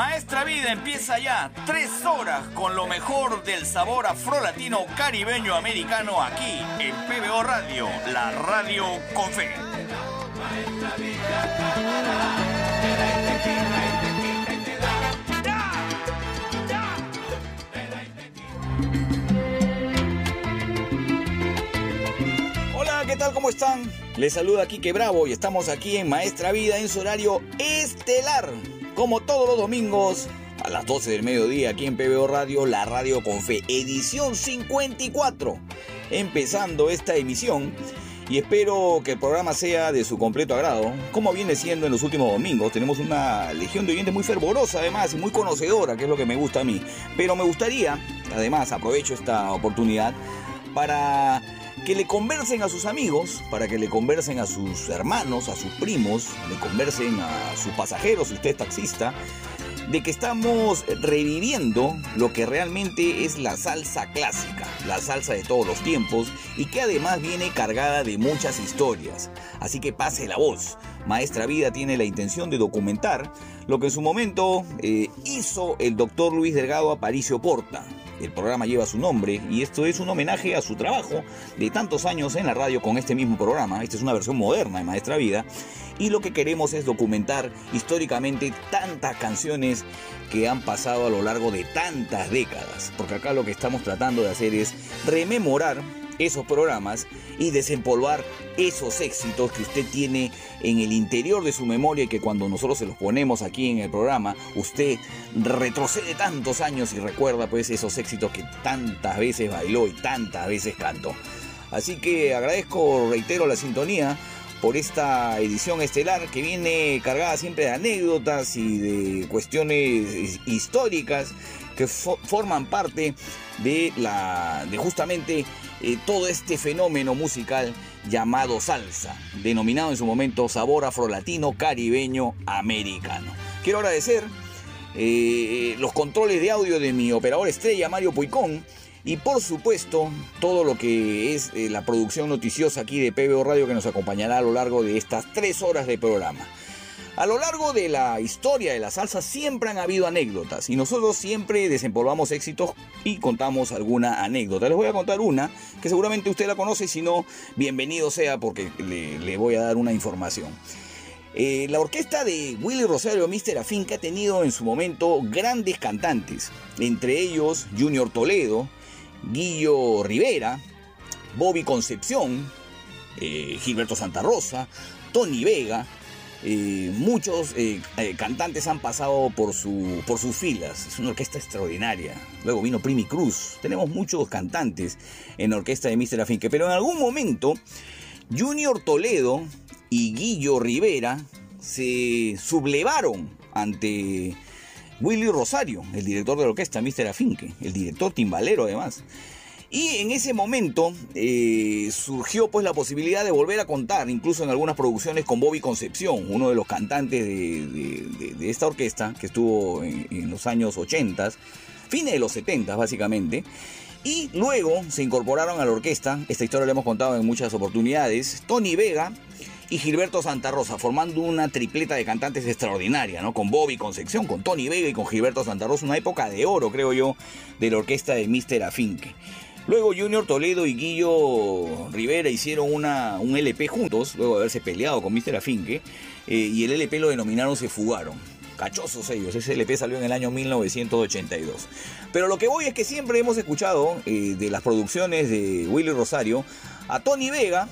Maestra Vida empieza ya tres horas con lo mejor del sabor afrolatino caribeño americano aquí en PBO Radio, la radio con fe. Hola, ¿qué tal? ¿Cómo están? Les saluda Quique Bravo y estamos aquí en Maestra Vida en su horario estelar. Como todos los domingos, a las 12 del mediodía aquí en PBO Radio, la radio con fe, edición 54. Empezando esta emisión y espero que el programa sea de su completo agrado, como viene siendo en los últimos domingos. Tenemos una legión de oyentes muy fervorosa además y muy conocedora, que es lo que me gusta a mí. Pero me gustaría, además aprovecho esta oportunidad, para que le conversen a sus amigos, para que le conversen a sus hermanos, a sus primos, le conversen a sus pasajeros, si usted es taxista, de que estamos reviviendo lo que realmente es la salsa clásica, la salsa de todos los tiempos y que además viene cargada de muchas historias. Así que pase la voz. Maestra Vida tiene la intención de documentar lo que en su momento eh, hizo el doctor Luis Delgado Aparicio Porta. El programa lleva su nombre y esto es un homenaje a su trabajo de tantos años en la radio con este mismo programa. Esta es una versión moderna de Maestra Vida y lo que queremos es documentar históricamente tantas canciones que han pasado a lo largo de tantas décadas. Porque acá lo que estamos tratando de hacer es rememorar esos programas y desempolvar esos éxitos que usted tiene en el interior de su memoria y que cuando nosotros se los ponemos aquí en el programa, usted retrocede tantos años y recuerda pues esos éxitos que tantas veces bailó y tantas veces cantó. Así que agradezco, reitero, la sintonía por esta edición estelar que viene cargada siempre de anécdotas y de cuestiones históricas que fo forman parte de la de justamente eh, todo este fenómeno musical llamado salsa, denominado en su momento sabor afrolatino caribeño americano. Quiero agradecer eh, los controles de audio de mi operador estrella Mario Puicón y por supuesto todo lo que es eh, la producción noticiosa aquí de PBO Radio que nos acompañará a lo largo de estas tres horas de programa. A lo largo de la historia de la salsa siempre han habido anécdotas y nosotros siempre desempolvamos éxitos y contamos alguna anécdota. Les voy a contar una que seguramente usted la conoce, si no, bienvenido sea porque le, voy a dar una información. Eh, la orquesta de Willy Rosario. Afín que ha tenido en su momento grandes cantantes, entre ellos Junior Toledo, Guillo Rivera, Bobby Concepción, eh, Gilberto Santa Rosa, Tony Vega, muchos eh, eh, cantantes han pasado por, su, por sus filas. Es una orquesta extraordinaria. Luego vino Primi Cruz. Tenemos muchos cantantes en la orquesta de Mr. Afinque. Pero en algún momento, Junior Toledo y Guillo Rivera se sublevaron ante Willy Rosario, el director de la orquesta Mr. Afinque, el director timbalero además. Y en ese momento eh, surgió pues la posibilidad de volver a contar, incluso en algunas producciones, con Bobby Concepción, uno de los cantantes de, esta orquesta que estuvo en, en, los años 80, fines de los 70 básicamente. Y luego se incorporaron a la orquesta, esta historia la hemos contado en muchas oportunidades, Tony Vega y Gilberto Santa Rosa, formando una tripleta de cantantes extraordinaria, ¿no? Con Bobby Concepción, con Tony Vega y con Gilberto Santa Rosa, una época de oro, creo yo, de la orquesta de Mr. Afinque. Luego Junior Toledo y Guillo Rivera hicieron una, un LP juntos, luego de haberse peleado con Mr. Afinque, eh, y el LP lo denominaron Se Fugaron. cachosos ellos. Ese LP salió en el año 1982. Pero lo que voy es que siempre hemos escuchado eh, de las producciones de Willy Rosario a Tony Vega,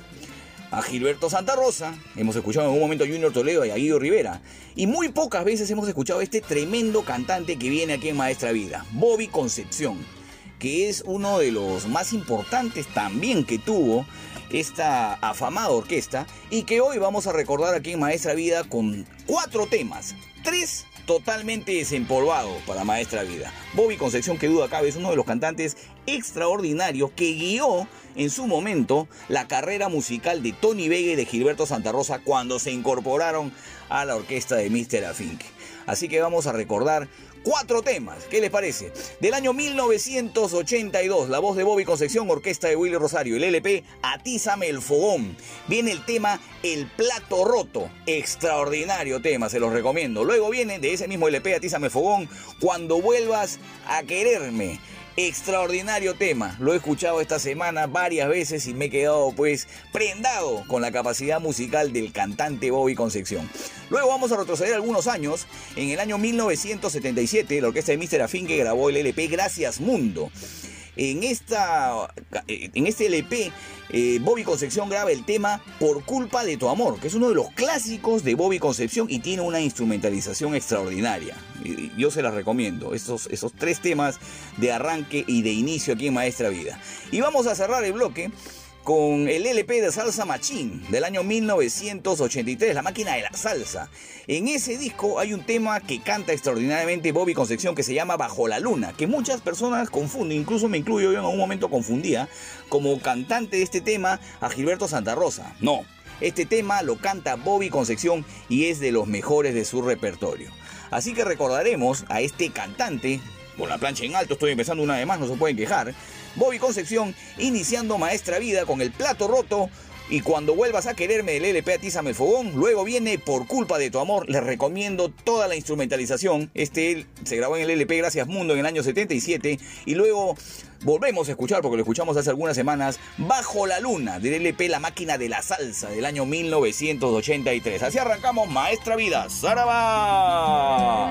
a Gilberto Santa Rosa, hemos escuchado en un momento a Junior Toledo y a Guido Rivera. Y muy pocas veces hemos escuchado a este tremendo cantante que viene aquí en Maestra Vida, Bobby Concepción, que es uno de los más importantes también que tuvo esta afamada orquesta y que hoy vamos a recordar aquí en Maestra Vida con cuatro temas, tres totalmente desempolvado para Maestra Vida. Bobby Concepción, que duda cabe, es uno de los cantantes extraordinarios que guió en su momento la carrera musical de Tony Vega y de Gilberto Santa Rosa cuando se incorporaron a la orquesta de Mr. Afink. Así que vamos a recordar cuatro temas. ¿Qué les parece? Del año 1982, la voz de Bobby Concepción, orquesta de Willy Rosario, el LP Atízame el Fogón. Viene el tema El Plato Roto. Extraordinario tema, se los recomiendo. Luego viene de ese mismo LP Atízame el Fogón, Cuando vuelvas a quererme. Extraordinario tema, lo he escuchado esta semana varias veces y me he quedado pues prendado con la capacidad musical del cantante Bobby Concepción. Luego vamos a retroceder algunos años. En el año 1977 la orquesta de Mr. Afinque grabó el LP Gracias Mundo. En, esta, en este LP, eh, Bobby Concepción graba el tema Por culpa de tu amor, que es uno de los clásicos de Bobby Concepción y tiene una instrumentalización extraordinaria. Yo se las recomiendo, esos, esos tres temas de arranque y de inicio aquí en Maestra Vida. Y vamos a cerrar el bloque con el LP de Salsa Machín del año 1983, La máquina de la salsa. En ese disco hay un tema que canta extraordinariamente Bobby Concepción que se llama Bajo la Luna, que muchas personas confunden, incluso me incluyo yo en algún momento confundía como cantante de este tema a Gilberto Santa Rosa. No, este tema lo canta Bobby Concepción y es de los mejores de su repertorio. Así que recordaremos a este cantante, con la plancha en alto, estoy empezando una vez más, no se pueden quejar, Bobby Concepción iniciando Maestra Vida con el plato roto. Y cuando vuelvas a quererme del LP Atízame el Fogón, luego viene Por culpa de tu amor. Les recomiendo toda la instrumentalización. Este se grabó en el LP Gracias Mundo en el año 77. Y luego volvemos a escuchar, porque lo escuchamos hace algunas semanas, Bajo la Luna del LP La Máquina de la Salsa del año 1983. Así arrancamos Maestra Vida. ¡Zaraba!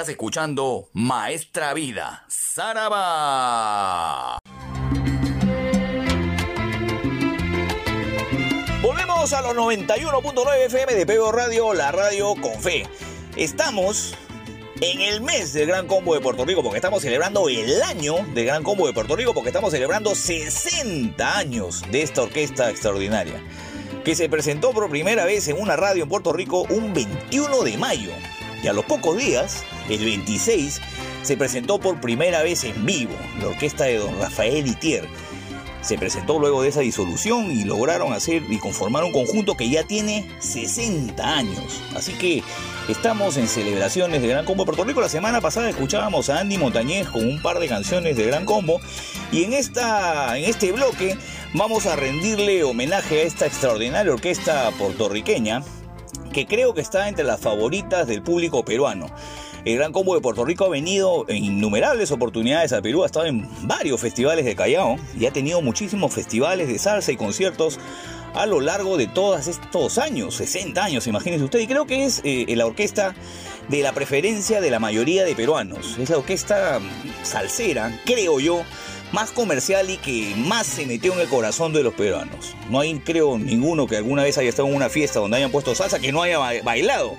Estás escuchando Maestra Vida, Saraba. Volvemos a los 91.9 FM de PBO Radio, la radio con fe. Estamos en el mes del Gran Combo de Puerto Rico, porque estamos celebrando el año del Gran Combo de Puerto Rico, porque estamos celebrando 60 años de esta orquesta extraordinaria, que se presentó por primera vez en una radio en Puerto Rico un 21 de mayo. Y a los pocos días, el 26, se presentó por primera vez en vivo la orquesta de don Rafael Itier. Se presentó luego de esa disolución y lograron hacer y conformar un conjunto que ya tiene 60 años. Así que estamos en celebraciones de Gran Combo de Puerto Rico. La semana pasada escuchábamos a Andy Montañez con un par de canciones de Gran Combo. Y en, esta, en este bloque vamos a rendirle homenaje a esta extraordinaria orquesta puertorriqueña que creo que está entre las favoritas del público peruano. El Gran Combo de Puerto Rico ha venido en innumerables oportunidades a Perú, ha estado en varios festivales de Callao y ha tenido muchísimos festivales de salsa y conciertos a lo largo de todos estos años, 60 años, imagínense usted, y creo que es eh, la orquesta de la preferencia de la mayoría de peruanos. Es la orquesta salsera, creo yo, más comercial y que más se metió en el corazón de los peruanos. No hay, creo, ninguno que alguna vez haya estado en una fiesta donde hayan puesto salsa que no haya ba- bailado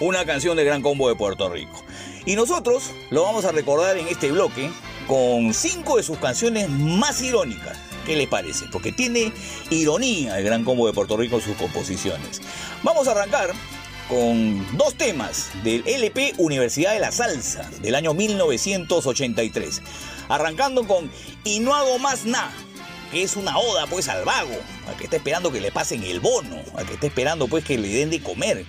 una canción del Gran Combo de Puerto Rico. Y nosotros lo vamos a recordar en este bloque con cinco de sus canciones más irónicas. ¿Qué les parece? Porque tiene ironía el Gran Combo de Puerto Rico en sus composiciones. Vamos a arrancar con dos temas del LP Universidad de la Salsa del año 1983. Arrancando con Y no hago más nada, que es una oda pues al vago, al que está esperando que le pasen el bono, al que está esperando pues que le den de comer.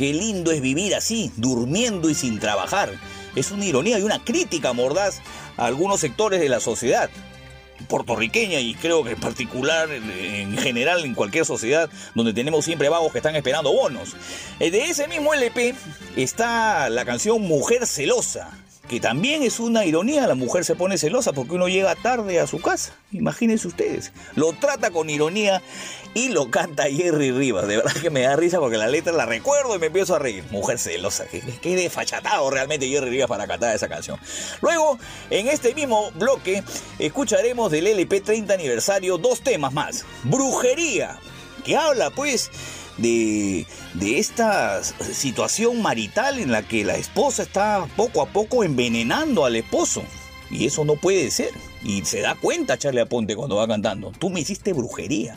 Qué lindo es vivir así, durmiendo y sin trabajar. Es una ironía y una crítica mordaz a algunos sectores de la sociedad puertorriqueña y creo que en particular en, en general en cualquier sociedad donde tenemos siempre vagos que están esperando bonos. Eh, De ese mismo LP está la canción Mujer Celosa, que también es una ironía, la mujer se pone celosa porque uno llega tarde a su casa, imagínense ustedes. Lo trata con ironía y lo canta Jerry Rivas, de verdad que me da risa porque la letra la recuerdo y me empiezo a reír. Mujer celosa, que, desfachatado realmente Jerry Rivas para cantar esa canción. Luego, en este mismo bloque, escucharemos del LP 30 aniversario dos temas más. Brujería, que habla pues de, de esta situación marital en la que la esposa está poco a poco envenenando al esposo. Y eso no puede ser. Y se da cuenta Charlie Aponte cuando va cantando. Tú me hiciste brujería.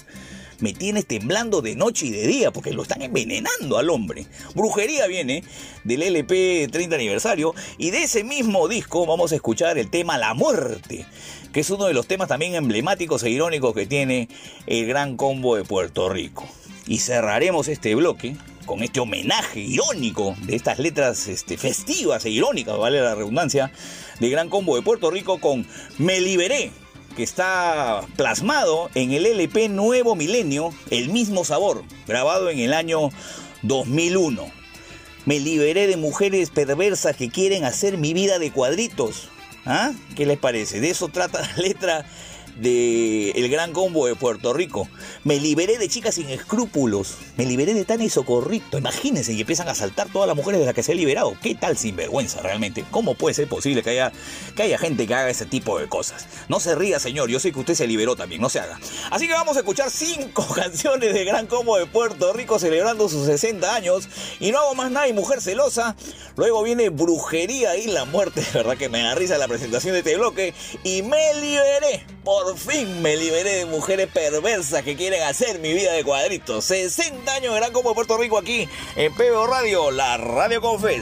Me tienes temblando de noche y de día porque lo están envenenando al hombre. Brujería viene del LP 30 aniversario y de ese mismo disco vamos a escuchar el tema La Muerte, que es uno de los temas también emblemáticos e irónicos que tiene el Gran Combo de Puerto Rico. Y cerraremos este bloque con este homenaje irónico de estas letras este, festivas e irónicas, vale la redundancia, de Gran Combo de Puerto Rico con Me Liberé, que está plasmado en el LP Nuevo Milenio, El mismo sabor, grabado en el año 2001. Me liberé de mujeres perversas que quieren hacer mi vida de cuadritos. ¿Ah? ¿Qué les parece? De eso trata la letra de El Gran Combo de Puerto Rico. Me liberé de chicas sin escrúpulos. Me liberé de Tania y Socorrito. Imagínense, y empiezan a saltar todas las mujeres de las que se ha liberado. ¿Qué tal sinvergüenza realmente? ¿Cómo puede ser posible que haya, que haya gente que haga ese tipo de cosas? No se ría, señor. Yo sé que usted se liberó también, no se haga. Así que vamos a escuchar cinco canciones de Gran Combo de Puerto Rico celebrando sus 60 años. Y no hago más nada y mujer celosa. Luego viene Brujería y la muerte. De verdad que me da risa la presentación de este bloque. Y me liberé. Por fin me liberé de mujeres perversas que quieren hacer mi vida de cuadritos. 60 años de Gran de Puerto Rico aquí en PBO Radio, la radio con fe.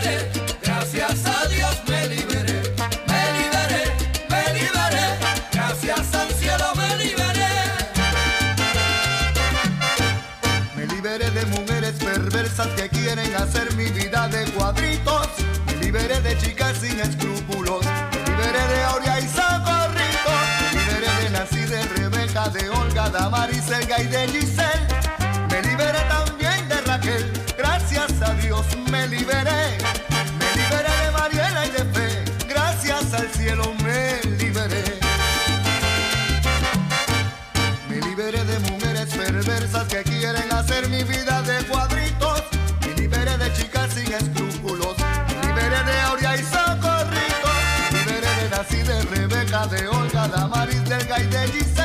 Selga y de Giselle. Me liberé también de Raquel, gracias a Dios me liberé. Me liberé de Mariela y de Fe, gracias al cielo me liberé. Me liberé de mujeres perversas que quieren hacer mi vida de cuadritos. Me liberé de chicas sin escrúpulos. Me liberé de Aurea y Socorrito. Me liberé de Nací, de Rebeca, de Olga, de Amaris, Delga y de Giselle.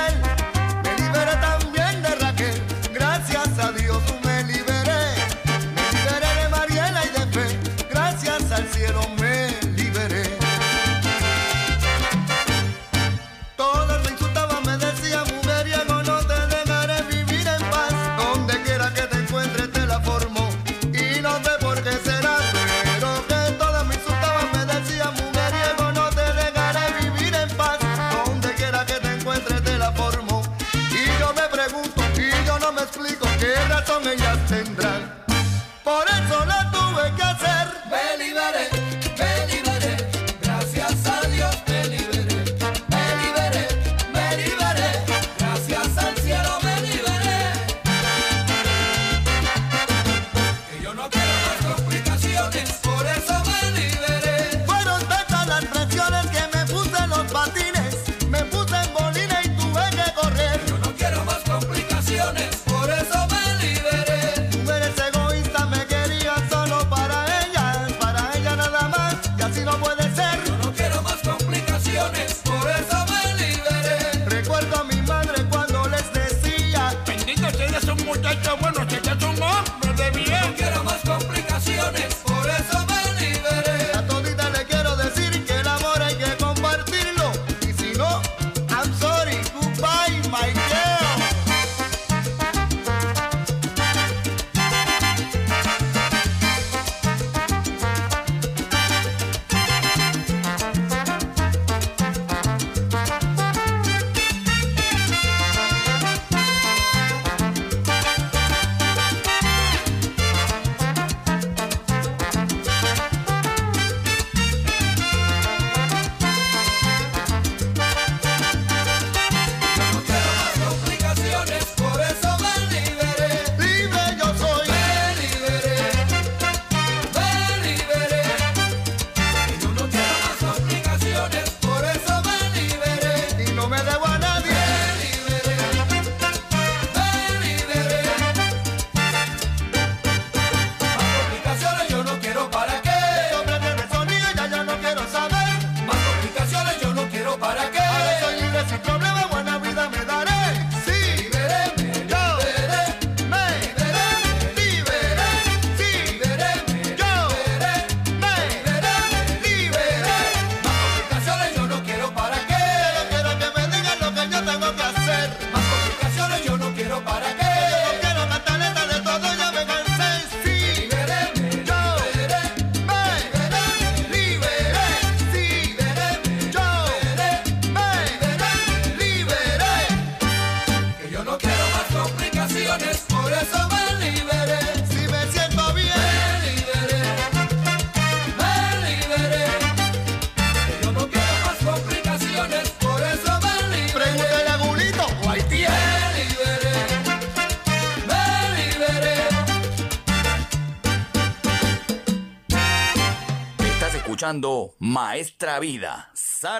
Maestra Vida, Saraba.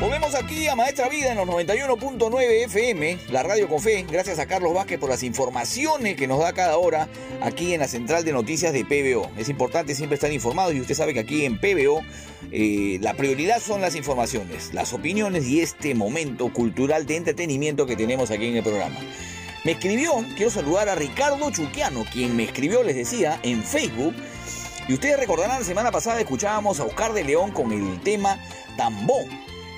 Volvemos aquí a Maestra Vida en los 91.9 FM, la radio con fe. Gracias a Carlos Vázquez por las informaciones que nos da cada hora aquí en la central de noticias de PBO. Es importante siempre estar informados y usted sabe que aquí en PBO eh, la prioridad son las informaciones, las opiniones y este momento cultural de entretenimiento que tenemos aquí en el programa. Me escribió, quiero saludar a Ricardo Chuquiano, quien me escribió, les decía, en Facebook. Y ustedes recordarán, la semana pasada escuchábamos a Oscar de León con el tema Tambó.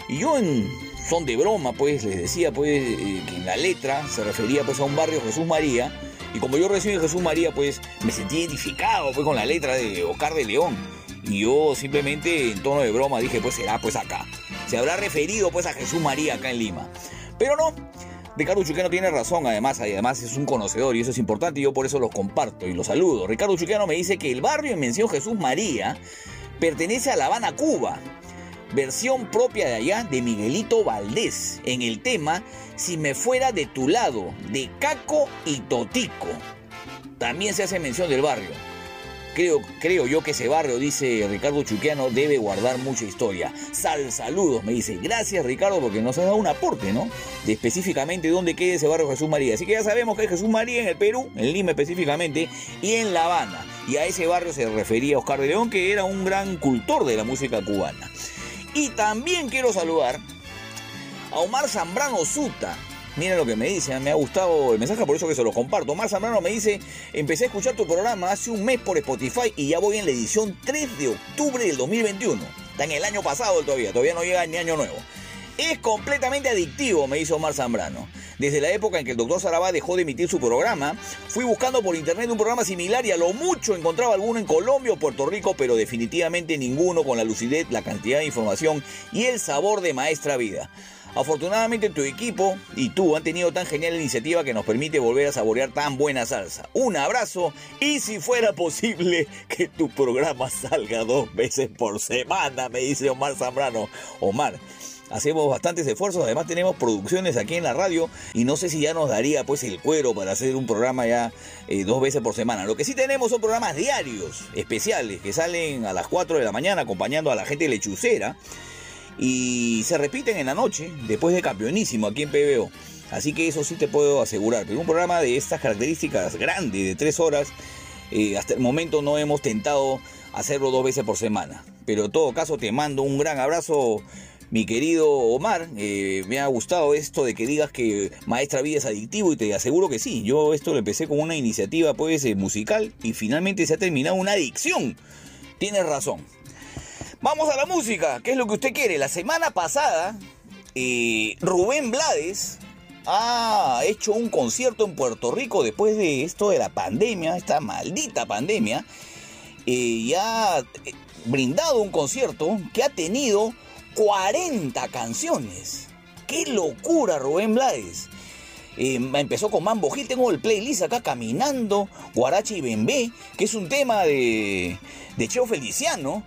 Y yo en son de broma, pues, les decía, pues, eh, que en la letra se refería, pues, a un barrio Jesús María. Y como yo recién Jesús María, pues, me sentí identificado, pues, con la letra de Oscar de León. Y yo simplemente, en tono de broma, dije, pues, será, pues, acá. Se habrá referido, pues, a Jesús María acá en Lima. Pero no, Ricardo Chuquiano tiene razón, además, además es un conocedor y eso es importante y yo por eso los comparto y los saludo. Ricardo Chuquiano me dice que el barrio en mención Jesús María pertenece a La Habana, Cuba. Versión propia de allá de Miguelito Valdés en el tema Si me fuera de tu lado, de Caco y Totico. También se hace mención del barrio. Creo, creo yo que ese barrio, dice Ricardo Chuquiano, debe guardar mucha historia. Sal, saludos, me dice. Gracias, Ricardo, porque nos ha dado un aporte, ¿no? De específicamente dónde queda ese barrio Jesús María. Así que ya sabemos que es Jesús María en el Perú, en Lima específicamente, y en La Habana. Y a ese barrio se refería Oscar de León, que era un gran cultor de la música cubana. Y también quiero saludar a Omar Zambrano Suta. Miren lo que me dice, me ha gustado el mensaje, por eso que se lo comparto. Omar Zambrano me dice, empecé a escuchar tu programa hace un mes por Spotify y ya voy en la edición 3 de octubre del 2021. Está en el año pasado todavía, todavía no llega ni año nuevo. Es completamente adictivo, me dice Omar Zambrano. Desde la época en que el doctor Sarabá dejó de emitir su programa, fui buscando por internet un programa similar y a lo mucho encontraba alguno en Colombia o Puerto Rico, pero definitivamente ninguno con la lucidez, la cantidad de información y el sabor de maestra vida. Afortunadamente tu equipo y tú han tenido tan genial iniciativa que nos permite volver a saborear tan buena salsa. Un abrazo y si fuera posible que tu programa salga dos veces por semana, me dice Omar Zambrano. Omar, hacemos bastantes esfuerzos, además tenemos producciones aquí en la radio y no sé si ya nos daría pues el cuero para hacer un programa ya eh, dos veces por semana. Lo que sí tenemos son programas diarios, especiales, que salen a las 4 de la mañana acompañando a la gente lechucera y se repiten en la noche después de campeonísimo aquí en PBO. Así que eso sí te puedo asegurar. Pero un programa de estas características grande, de tres horas, eh, hasta el momento no hemos tentado hacerlo dos veces por semana. Pero en todo caso te mando un gran abrazo, mi querido Omar. Eh, me ha gustado esto de que digas que Maestra Vida es adictivo y te aseguro que sí. Yo esto lo empecé con una iniciativa pues eh, musical y finalmente se ha terminado una adicción. Tienes razón. Vamos a la música, ¿qué es lo que usted quiere? La semana pasada, eh, Rubén Blades ha hecho un concierto en Puerto Rico después de esto de la pandemia, esta maldita pandemia, eh, y ha eh, brindado un concierto que ha tenido 40 canciones. ¡Qué locura, Rubén Blades! Empezó con Mambo Hit, tengo el playlist acá caminando, Guarachi y Bembé, que es un tema de, de Cheo Feliciano.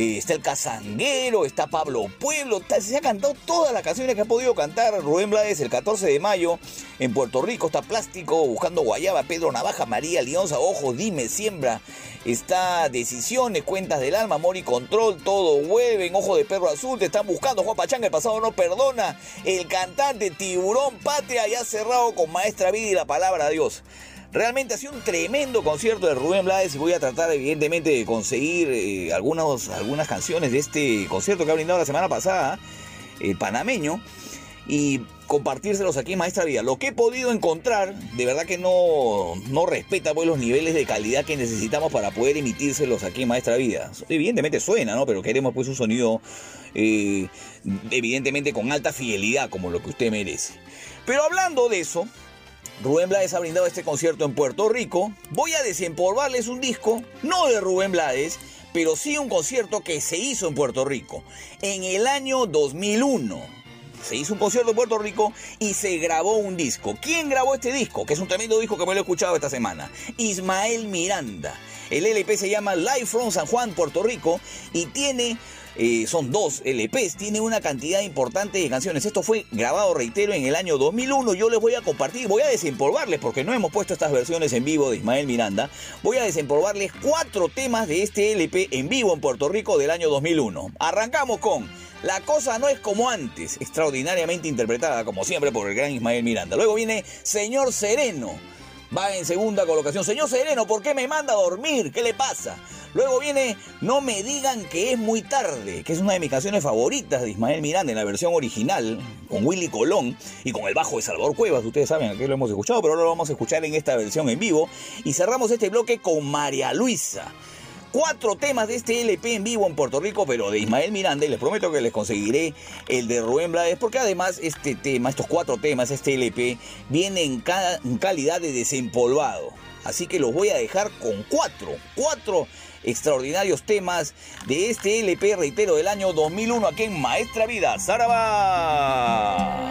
Está el Cazanguero, está Pablo Pueblo, se ha cantado todas las canciones que ha podido cantar Rubén Blades el 14 de mayo en Puerto Rico, está Plástico, Buscando Guayaba, Pedro Navaja, María Lionza, Ojo, Dime, Siembra, está Decisiones, Cuentas del Alma, Amor y Control, Todo Vuelven, Ojo de Perro Azul, te están buscando, Juan Pachanga, el pasado no perdona, el cantante Tiburón Patria ya cerrado con Maestra Vida y la Palabra de Dios. Realmente ha sido un tremendo concierto de Rubén Blades y voy a tratar evidentemente de conseguir eh, algunos, algunas canciones de este concierto que ha brindado la semana pasada, el panameño, y compartírselos aquí en Maestra Vida. Lo que he podido encontrar, de verdad que no, no respeta pues, los niveles de calidad que necesitamos para poder emitírselos aquí en Maestra Vida. Evidentemente suena, ¿no? Pero queremos pues un sonido eh, evidentemente con alta fidelidad como lo que usted merece. Pero hablando de eso, Rubén Blades ha brindado este concierto en Puerto Rico. Voy a desempolvarles un disco, no de Rubén Blades, pero sí un concierto que se hizo en Puerto Rico en el año 2001. Se hizo un concierto en Puerto Rico y se grabó un disco. ¿Quién grabó este disco? Que es un tremendo disco que me lo he escuchado esta semana. Ismael Miranda. El LP se llama Live from San Juan, Puerto Rico y tiene eh, son dos LPs, tiene una cantidad importante de canciones. Esto fue grabado, reitero, en el año 2001. Yo les voy a compartir, voy a desempolvarles, porque no hemos puesto estas versiones en vivo de Ismael Miranda. Voy a desempolvarles cuatro temas de este LP en vivo en Puerto Rico del año 2001. Arrancamos con La cosa no es como antes, extraordinariamente interpretada, como siempre, por el gran Ismael Miranda. Luego viene Señor Sereno va en segunda colocación. Señor Sereno, ¿por qué me manda a dormir? ¿Qué le pasa? Luego viene No me digan que es muy tarde, que es una de mis canciones favoritas de Ismael Miranda en la versión original, con Willy Colón y con el bajo de Salvador Cuevas. Ustedes saben, aquí lo hemos escuchado, pero ahora lo vamos a escuchar en esta versión en vivo. Y cerramos este bloque con María Luisa. Cuatro temas de este LP en vivo en Puerto Rico, pero de Ismael Miranda, y les prometo que les conseguiré el de Rubén Blades, porque además este tema, estos cuatro temas, este LP, viene en, en calidad de desempolvado. Así que los voy a dejar con cuatro, cuatro extraordinarios temas de este LP, reitero, del año 2001 aquí en Maestra Vida, Saraba.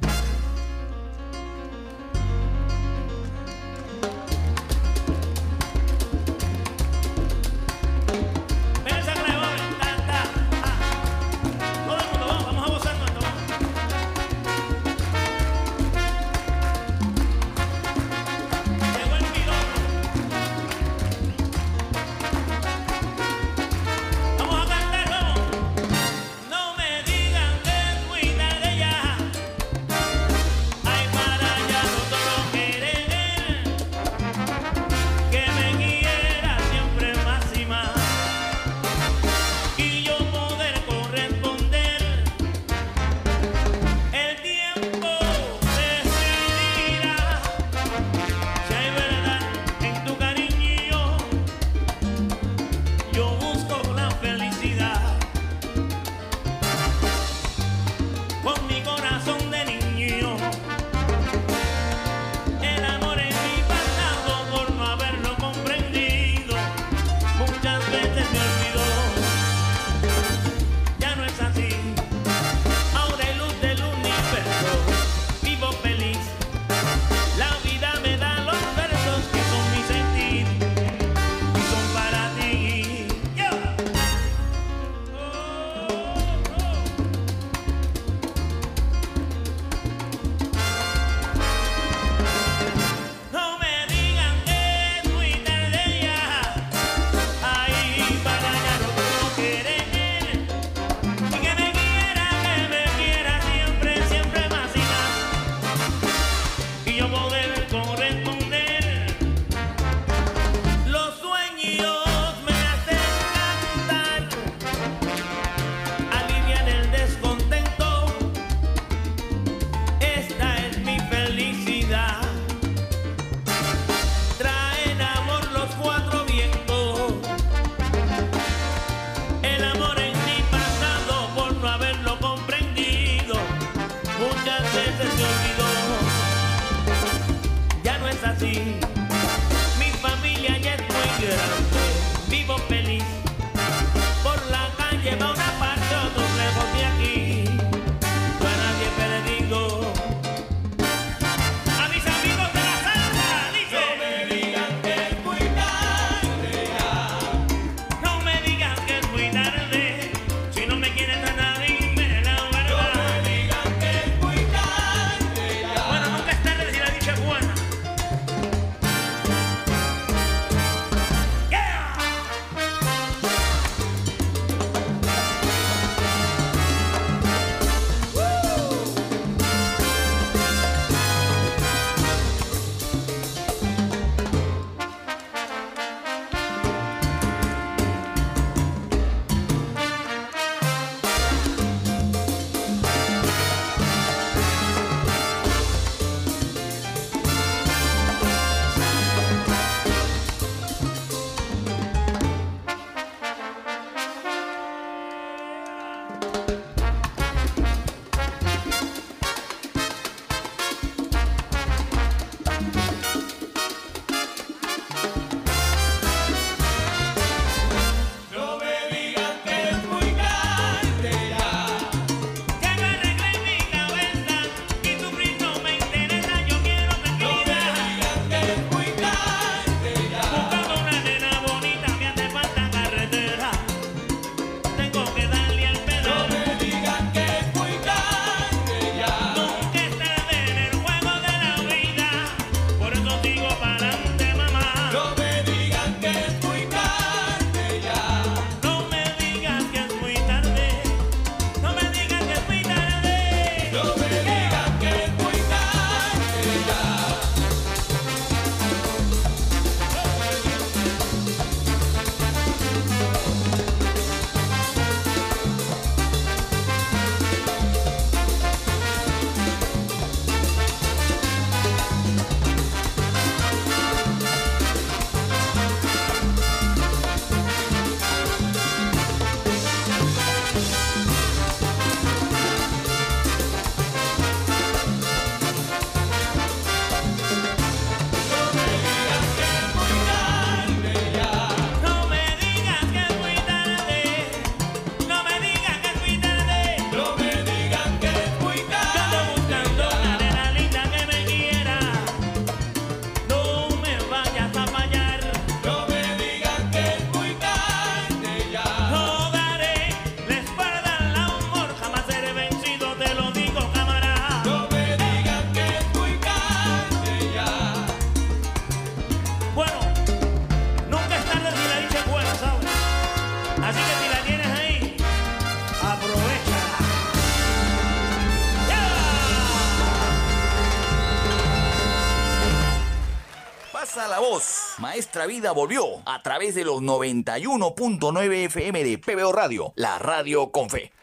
Nuestra Vida volvió a través de los 91.9 FM de PBO Radio, la radio con fe.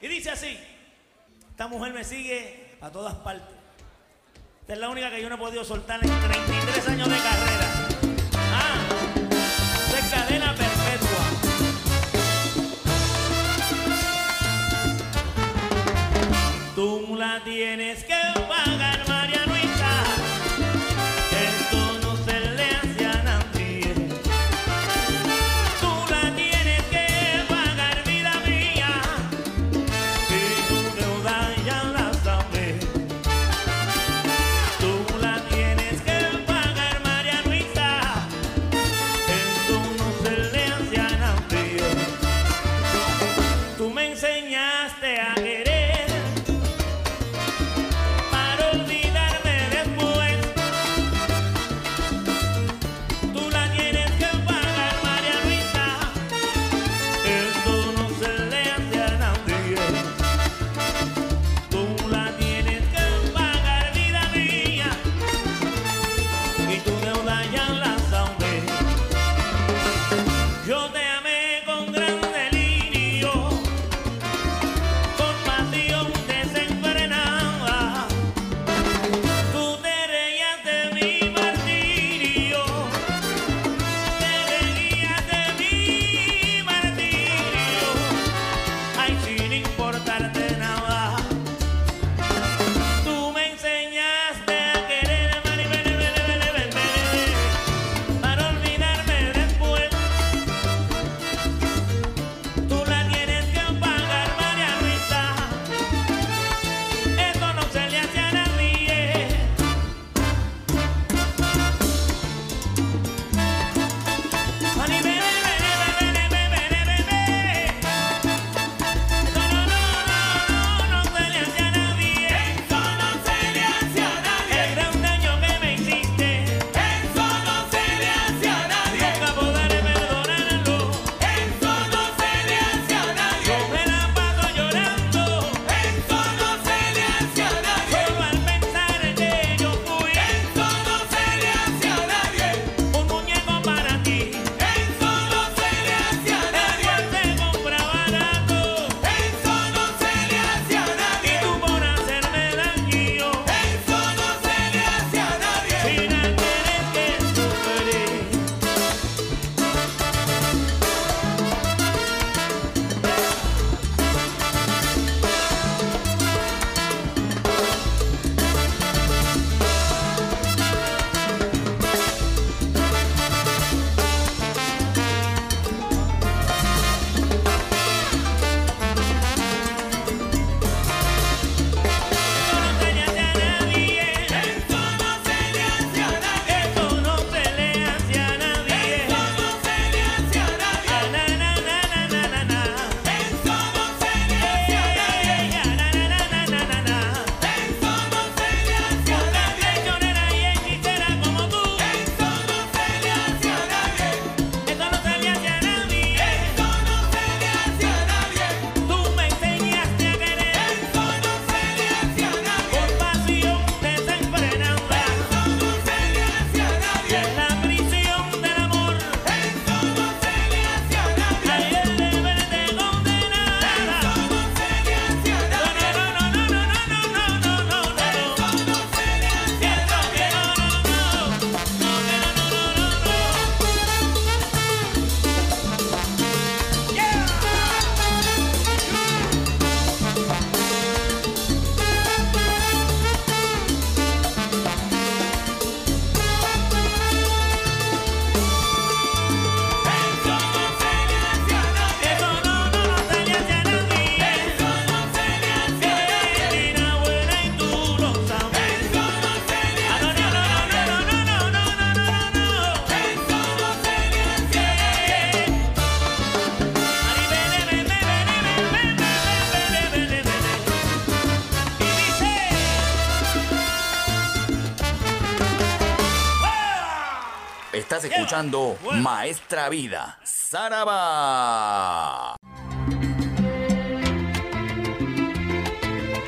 Y dice así, esta mujer me sigue a todas partes. Esta es la única que yo no he podido soltar en 33 años de carrera. Ah, de cadena perpetua. tú la tienes que Maestra Vida, Saraba.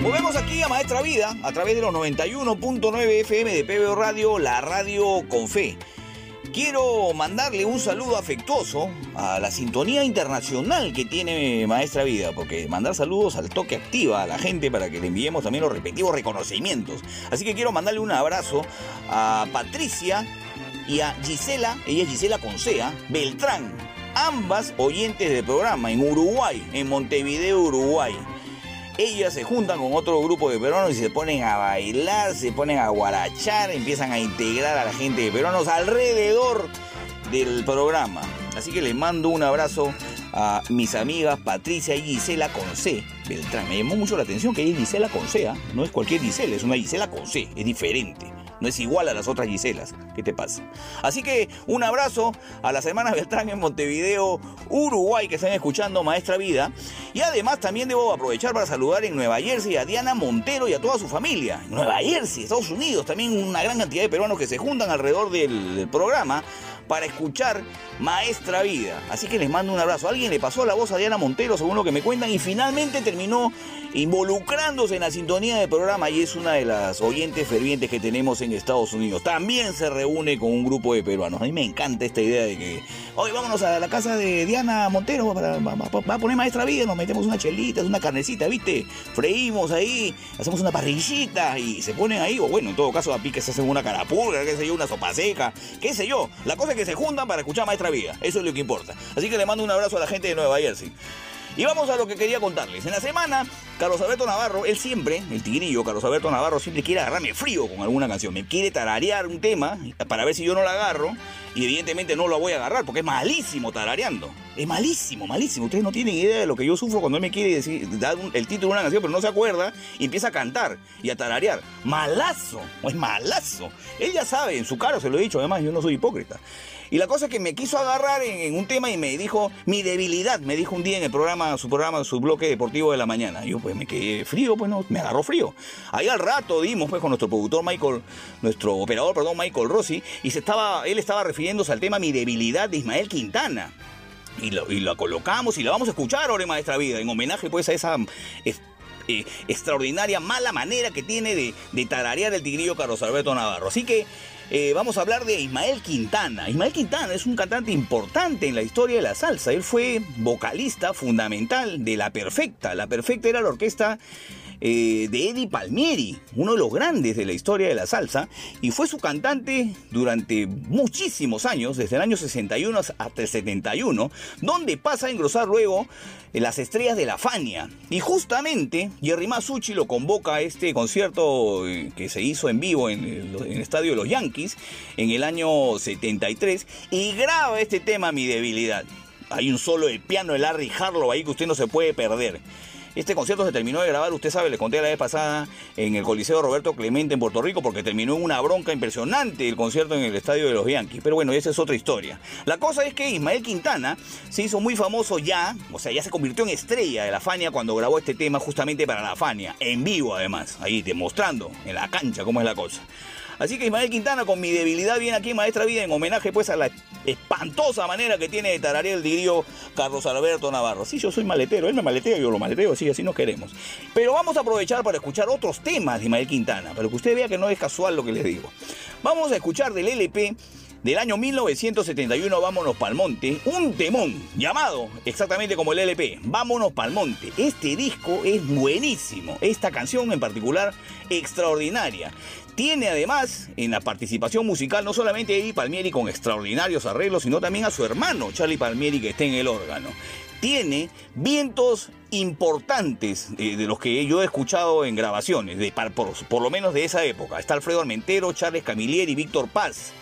Volvemos aquí a Maestra Vida a través de los 91.9 FM de PBO Radio, la radio con fe. Quiero mandarle un saludo afectuoso a la sintonía internacional que tiene Maestra Vida, porque mandar saludos al toque activa a la gente para que le enviemos también los respectivos reconocimientos. Así que quiero mandarle un abrazo a Patricia y a Gisela, ella es Gisela Concea, Beltrán, ambas oyentes del programa en Uruguay, en Montevideo, Uruguay ellas se juntan con otro grupo de peruanos y se ponen a bailar, se ponen a guarachar, empiezan a integrar a la gente de peruanos alrededor del programa. Así que les mando un abrazo a mis amigas Patricia y Gisela Conce Beltrán. Me llamó mucho la atención que ella es Gisela Concea, no es cualquier Gisela, es una Gisela Conce, es diferente. No es igual a las otras Giselas. ¿Qué te pasa? Así que un abrazo a las hermanas Beltrán en Montevideo, Uruguay, que están escuchando Maestra Vida. Y además también debo aprovechar para saludar en Nueva Jersey a Diana Montero y a toda su familia. Nueva Jersey, Estados Unidos, también una gran cantidad de peruanos que se juntan alrededor del, del programa para escuchar Maestra Vida. Así que les mando un abrazo. Alguien le pasó la voz a Diana Montero, según lo que me cuentan, y finalmente terminó involucrándose en la sintonía del programa y es una de las oyentes fervientes que tenemos en Estados Unidos. También se reúne con un grupo de peruanos. A mí me encanta esta idea de que, hoy vámonos a la casa de Diana Montero, para, va, a poner Maestra Vida, nos metemos una chelita, una carnecita, ¿viste? Freímos ahí, hacemos una parrillita y se ponen ahí, o bueno, en todo caso a pique se hacen una carapulga, qué sé yo, una sopa seca, qué sé yo. La cosa es que se juntan para escuchar Maestra Vida, eso es lo que importa. Así que le mando un abrazo a la gente de Nueva Jersey. Y vamos a lo que quería contarles. En la semana, Carlos Alberto Navarro, él siempre, el tigrillo, Carlos Alberto Navarro, siempre quiere agarrarme frío con alguna canción. Me quiere tararear un tema para ver si yo no la agarro. Y evidentemente no lo voy a agarrar porque es malísimo tarareando. Es malísimo, malísimo. Ustedes no tienen idea de lo que yo sufro cuando él me quiere decir, dar el título de una canción, pero no se acuerda y empieza a cantar y a tararear. Malazo, es malazo. Él ya sabe, en su cara se lo he dicho, además yo no soy hipócrita. Y la cosa es que me quiso agarrar en, un tema y me dijo mi debilidad, me dijo un día en el programa, su programa, su bloque deportivo de la mañana. Yo pues me quedé frío, pues no, me agarró frío. Ahí al rato dimos pues con nuestro productor Michael, nuestro operador, perdón, Michael Rossi, y se estaba, él estaba refiriéndose al tema mi debilidad de Ismael Quintana. Y lo, y lo colocamos y la vamos a escuchar ahora en Maestra Vida, en homenaje pues a esa es- eh, extraordinaria mala manera que tiene de, de tararear el tigrillo Carlos Alberto Navarro. Así que eh, vamos a hablar de Ismael Quintana. Ismael Quintana es un cantante importante en la historia de la salsa. Él fue vocalista fundamental de La Perfecta. La Perfecta era la orquesta eh, de Eddie Palmieri, uno de los grandes de la historia de la salsa, y fue su cantante durante muchísimos años, desde el año 61 hasta el 71, donde pasa a engrosar luego eh, las estrellas de la Fania. Y justamente Jerry Masucci lo convoca a este concierto eh, que se hizo en vivo en el, en el estadio de los Yankees en el año 73 y graba este tema Mi debilidad. Hay un solo de piano de Larry Harlow ahí que usted no se puede perder. Este concierto se terminó de grabar, usted sabe, le conté la vez pasada en el Coliseo Roberto Clemente en Puerto Rico porque terminó en una bronca impresionante el concierto en el estadio de los Yankees. Pero bueno, esa es otra historia. La cosa es que Ismael Quintana se hizo muy famoso ya, o sea, ya se convirtió en estrella de la Fania cuando grabó este tema justamente para la Fania, en vivo además, ahí demostrando en la cancha cómo es la cosa. Así que Ismael Quintana con mi debilidad viene aquí Maestra Vida en homenaje pues a la espantosa manera que tiene de tararear el dirío Carlos Alberto Navarro. Sí, yo soy maletero, él me maletea, yo lo maleteo, sí, así nos queremos. Pero vamos a aprovechar para escuchar otros temas de Ismael Quintana, para que usted vea que no es casual lo que les digo. Vamos a escuchar del LP del año 1971, Vámonos Pa'l Monte, un temón llamado exactamente como el LP, Vámonos Pa'l Monte. Este disco es buenísimo, esta canción en particular extraordinaria. Tiene además en la participación musical no solamente Eddie Palmieri con extraordinarios arreglos, sino también a su hermano Charlie Palmieri que está en el órgano. Tiene vientos importantes eh, de los que yo he escuchado en grabaciones, de, por, por lo menos de esa época. Está Alfredo Armentero, Charles Camilleri y Víctor Paz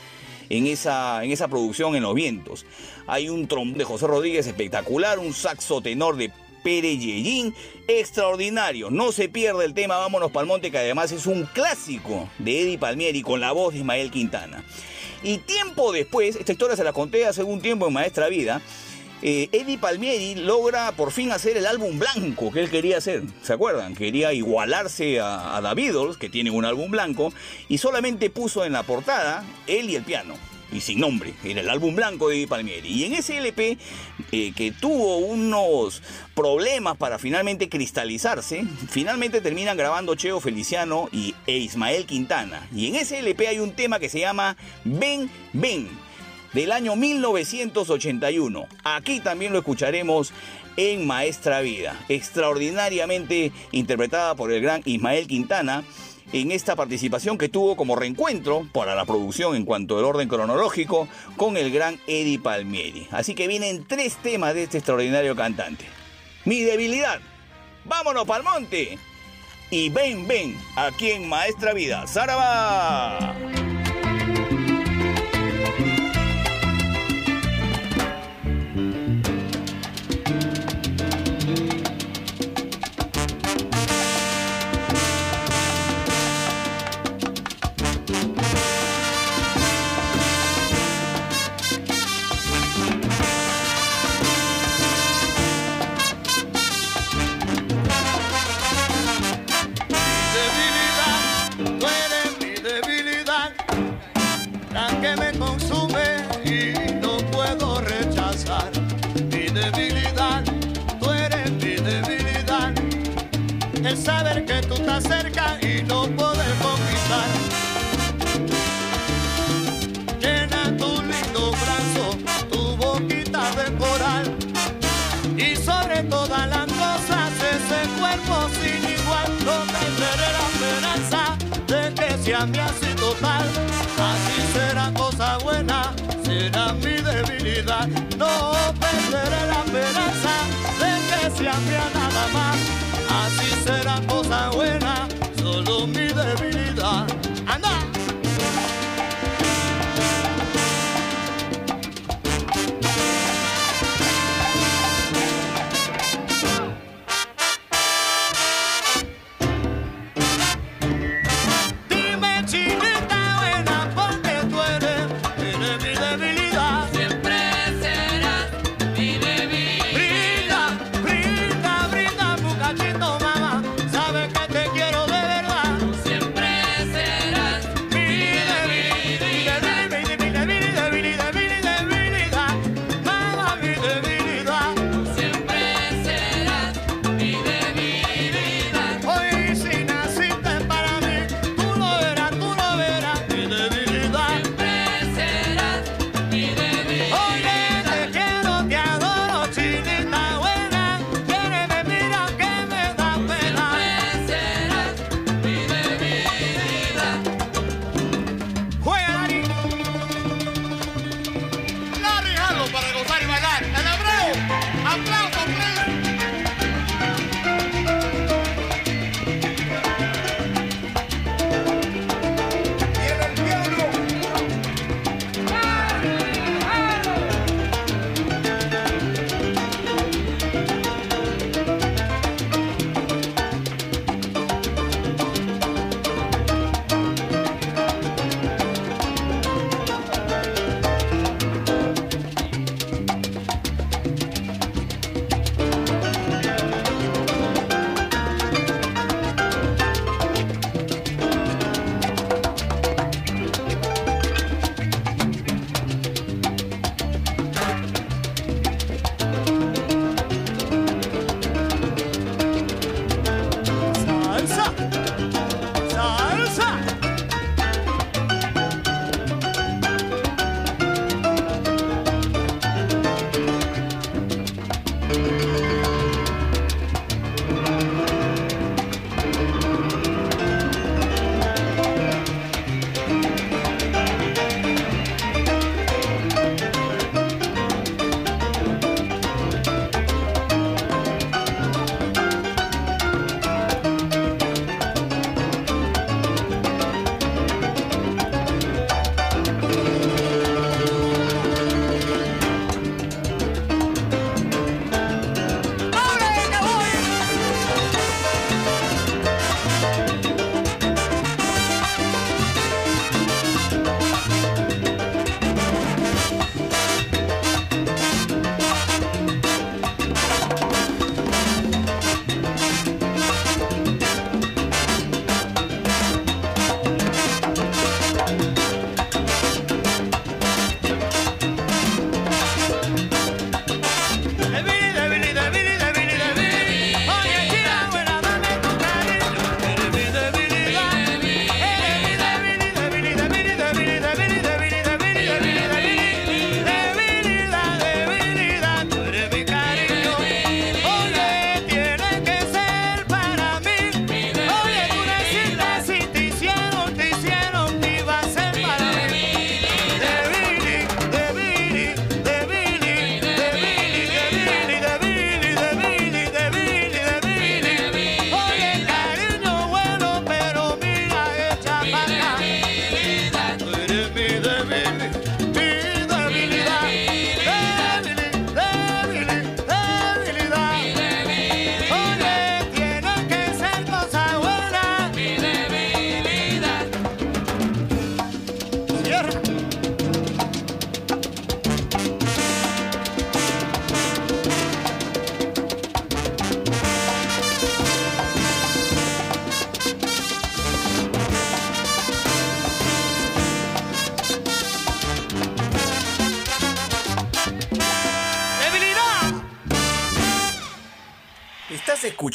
en esa, en esa producción en los vientos. Hay un trombón de José Rodríguez espectacular, un saxo tenor de Pere Yellín, extraordinario. No se pierde el tema Vámonos Pa'l Monte, que además es un clásico de Eddie Palmieri con la voz de Ismael Quintana. Y tiempo después, esta historia se la conté hace un tiempo en Maestra Vida, eh, Eddie Palmieri logra por fin hacer el álbum blanco que él quería hacer. ¿Se acuerdan? Quería igualarse a, a Beatles, que tienen un álbum blanco, y solamente puso en la portada él y el piano. Y sin nombre. Era el álbum blanco de Palmieri. Y en ese LP, eh, que tuvo unos problemas para finalmente cristalizarse, finalmente terminan grabando Cheo Feliciano y, e Ismael Quintana. Y en ese LP hay un tema que se llama Ven, Ven, del año 1981. Aquí también lo escucharemos en Maestra Vida, extraordinariamente interpretada por el gran Ismael Quintana en esta participación que tuvo como reencuentro para la producción en cuanto al orden cronológico con el gran Eddie Palmieri. Así que vienen tres temas de este extraordinario cantante. Mi debilidad, vámonos pa'l monte y ven, ven, aquí en Maestra Vida, Saraba. Saber que tú estás cerca y no poder conquistar. Llena tu lindo brazo, tu boquita de coral. Y sobre todas las cosas ese cuerpo sin igual No perderé la esperanza de que sea mi así total Así será cosa buena, será mi debilidad No perderé la esperanza de que sea mía nada más Así será cosa buena, solo mi debilidad ¡Anda!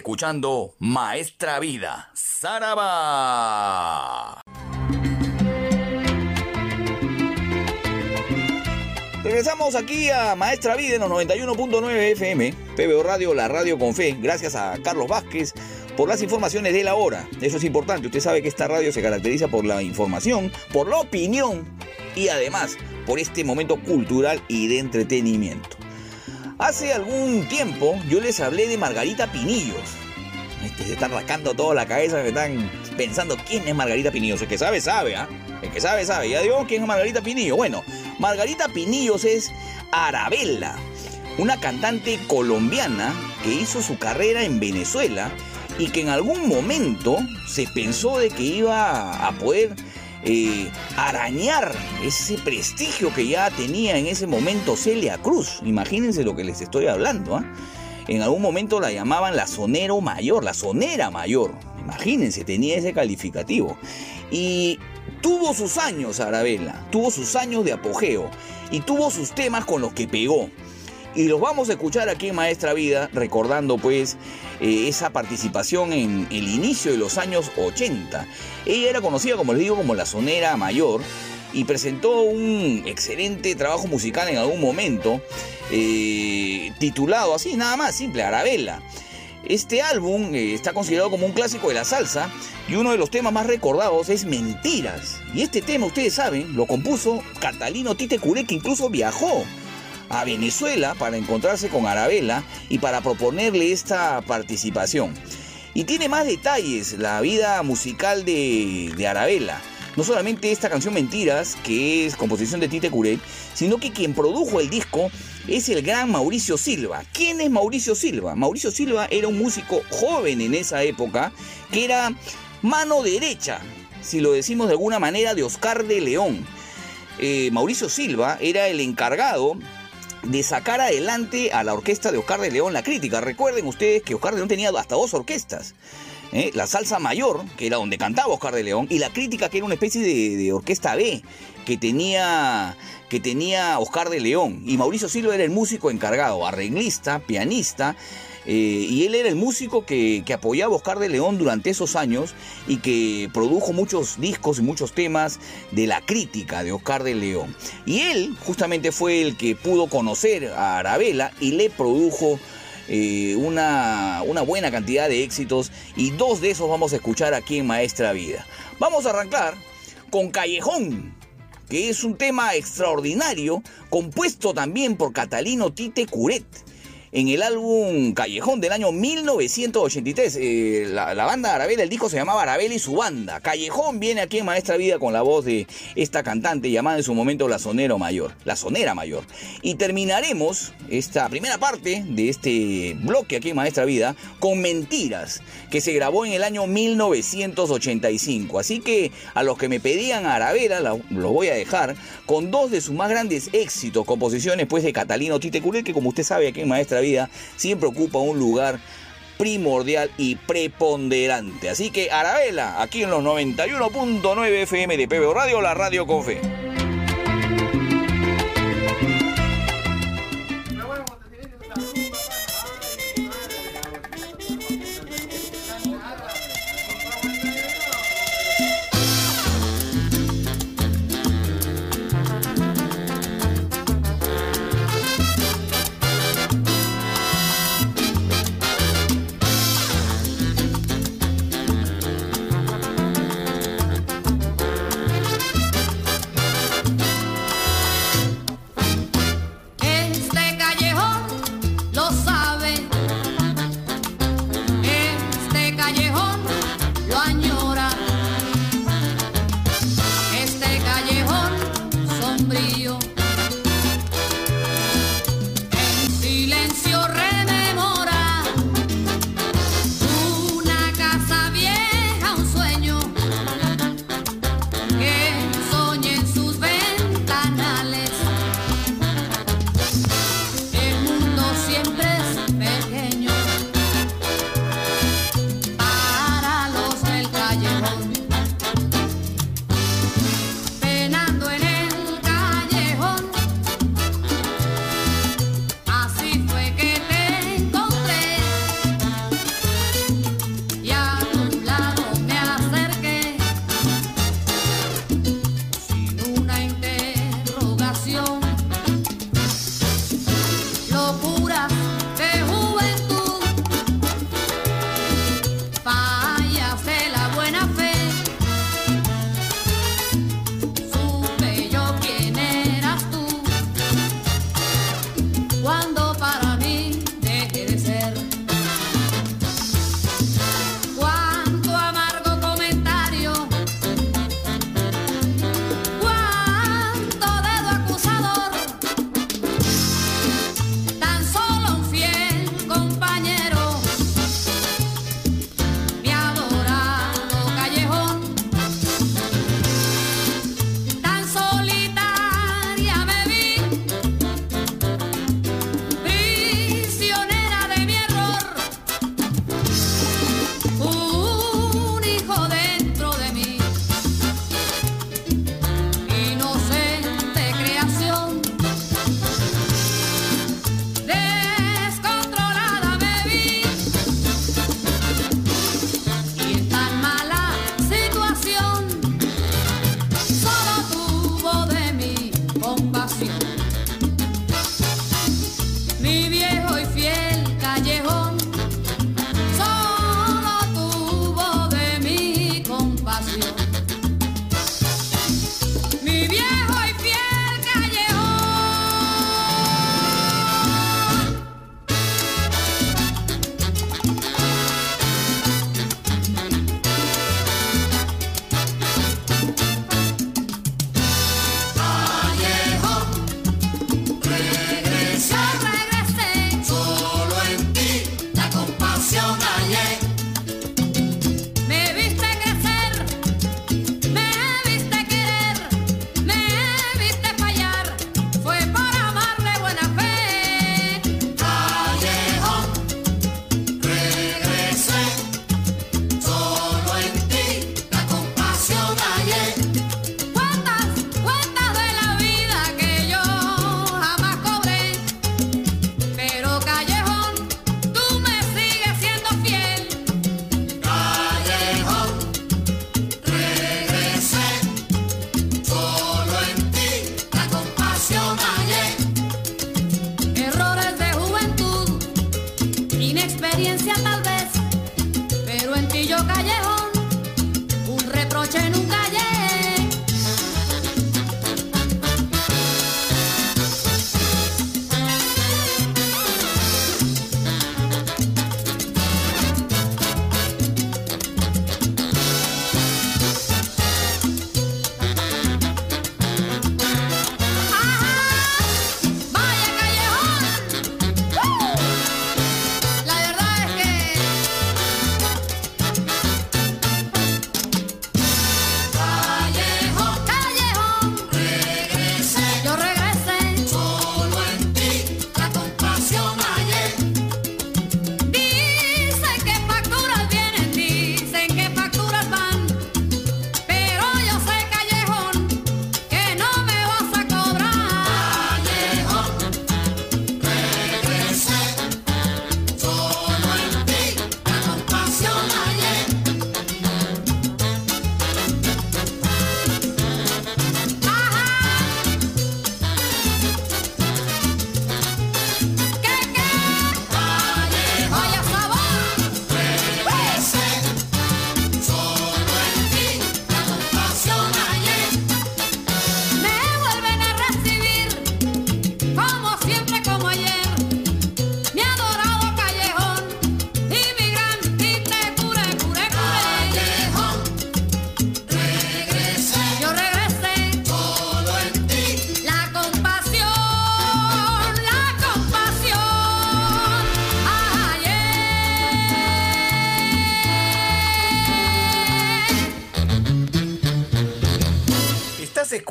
Escuchando Maestra Vida, Saraba. Regresamos aquí a Maestra Vida en los 91.9 FM, PBO Radio, la radio con fe. Gracias a Carlos Vázquez por las informaciones de la hora. Eso es importante. Usted sabe que esta radio se caracteriza por la información, por la opinión y además por este momento cultural y de entretenimiento. Hace algún tiempo yo les hablé de Margarita Pinillos. Este, están rascando toda la cabeza, están pensando quién es Margarita Pinillos. El que sabe, sabe, ¿ah? El que sabe, sabe. Ya digo quién es Margarita Pinillos. Bueno, Margarita Pinillos es Arabella, una cantante colombiana que hizo su carrera en Venezuela y que en algún momento se pensó de que iba a poder eh, arañar ese prestigio que ya tenía en ese momento Celia Cruz. Imagínense lo que les estoy hablando. ¿ah? En algún momento la llamaban la sonero mayor, la sonera mayor. Imagínense, tenía ese calificativo. Y tuvo sus años Arabella, tuvo sus años de apogeo y tuvo sus temas con los que pegó. Y los vamos a escuchar aquí en Maestra Vida, recordando pues eh, esa participación en el inicio de los años 80. Ella era conocida, como les digo, como la sonera mayor y presentó un excelente trabajo musical en algún momento, eh, titulado así, nada más, simple, Arabella. Este álbum eh, está considerado como un clásico de la salsa y uno de los temas más recordados es Mentiras. Y este tema, ustedes saben, lo compuso Catalino Tite Curé, que incluso viajó a Venezuela para encontrarse con Arabella y para proponerle esta participación. Y tiene más detalles la vida musical de, de Arabella. No solamente esta canción Mentiras, que es composición de Tite Curet, sino que quien produjo el disco es el gran Mauricio Silva. ¿Quién es Mauricio Silva? Mauricio Silva era un músico joven en esa época, que era mano derecha, si lo decimos de alguna manera, de Oscar de León. Eh, Mauricio Silva era el encargado de sacar adelante a la orquesta de Oscar de León la crítica. Recuerden ustedes que Oscar de León tenía hasta dos orquestas. ¿eh? La salsa mayor, que era donde cantaba Oscar de León, y la crítica, que era una especie de, de orquesta B, que tenía, que tenía Oscar de León. Y Mauricio Silva era el músico encargado, arreglista, pianista. Eh, y él era el músico que, que apoyaba a Oscar de León durante esos años y que produjo muchos discos y muchos temas de la crítica de Oscar de León. Y él justamente fue el que pudo conocer a Arabella y le produjo eh, una, una buena cantidad de éxitos y dos de esos vamos a escuchar aquí en Maestra Vida. Vamos a arrancar con Callejón, que es un tema extraordinario, compuesto también por Catalino Tite Curet. En el álbum Callejón del año 1983, eh, la, banda Arabella, el disco se llamaba Arabella y su banda. Callejón viene aquí en Maestra Vida con la voz de esta cantante llamada en su momento La Sonera Mayor. La Sonera Mayor. Y terminaremos esta primera parte de este bloque aquí en Maestra Vida con Mentiras, que se grabó en el año 1985. Así que a los que me pedían a Arabella, la- los voy a dejar con dos de sus más grandes éxitos, composiciones pues de Catalino Tite Curel, que como usted sabe aquí en Maestra Vida siempre ocupa un lugar primordial y preponderante. Así que Arabella, aquí en los 91.9 FM de PBO Radio, la radio con fe.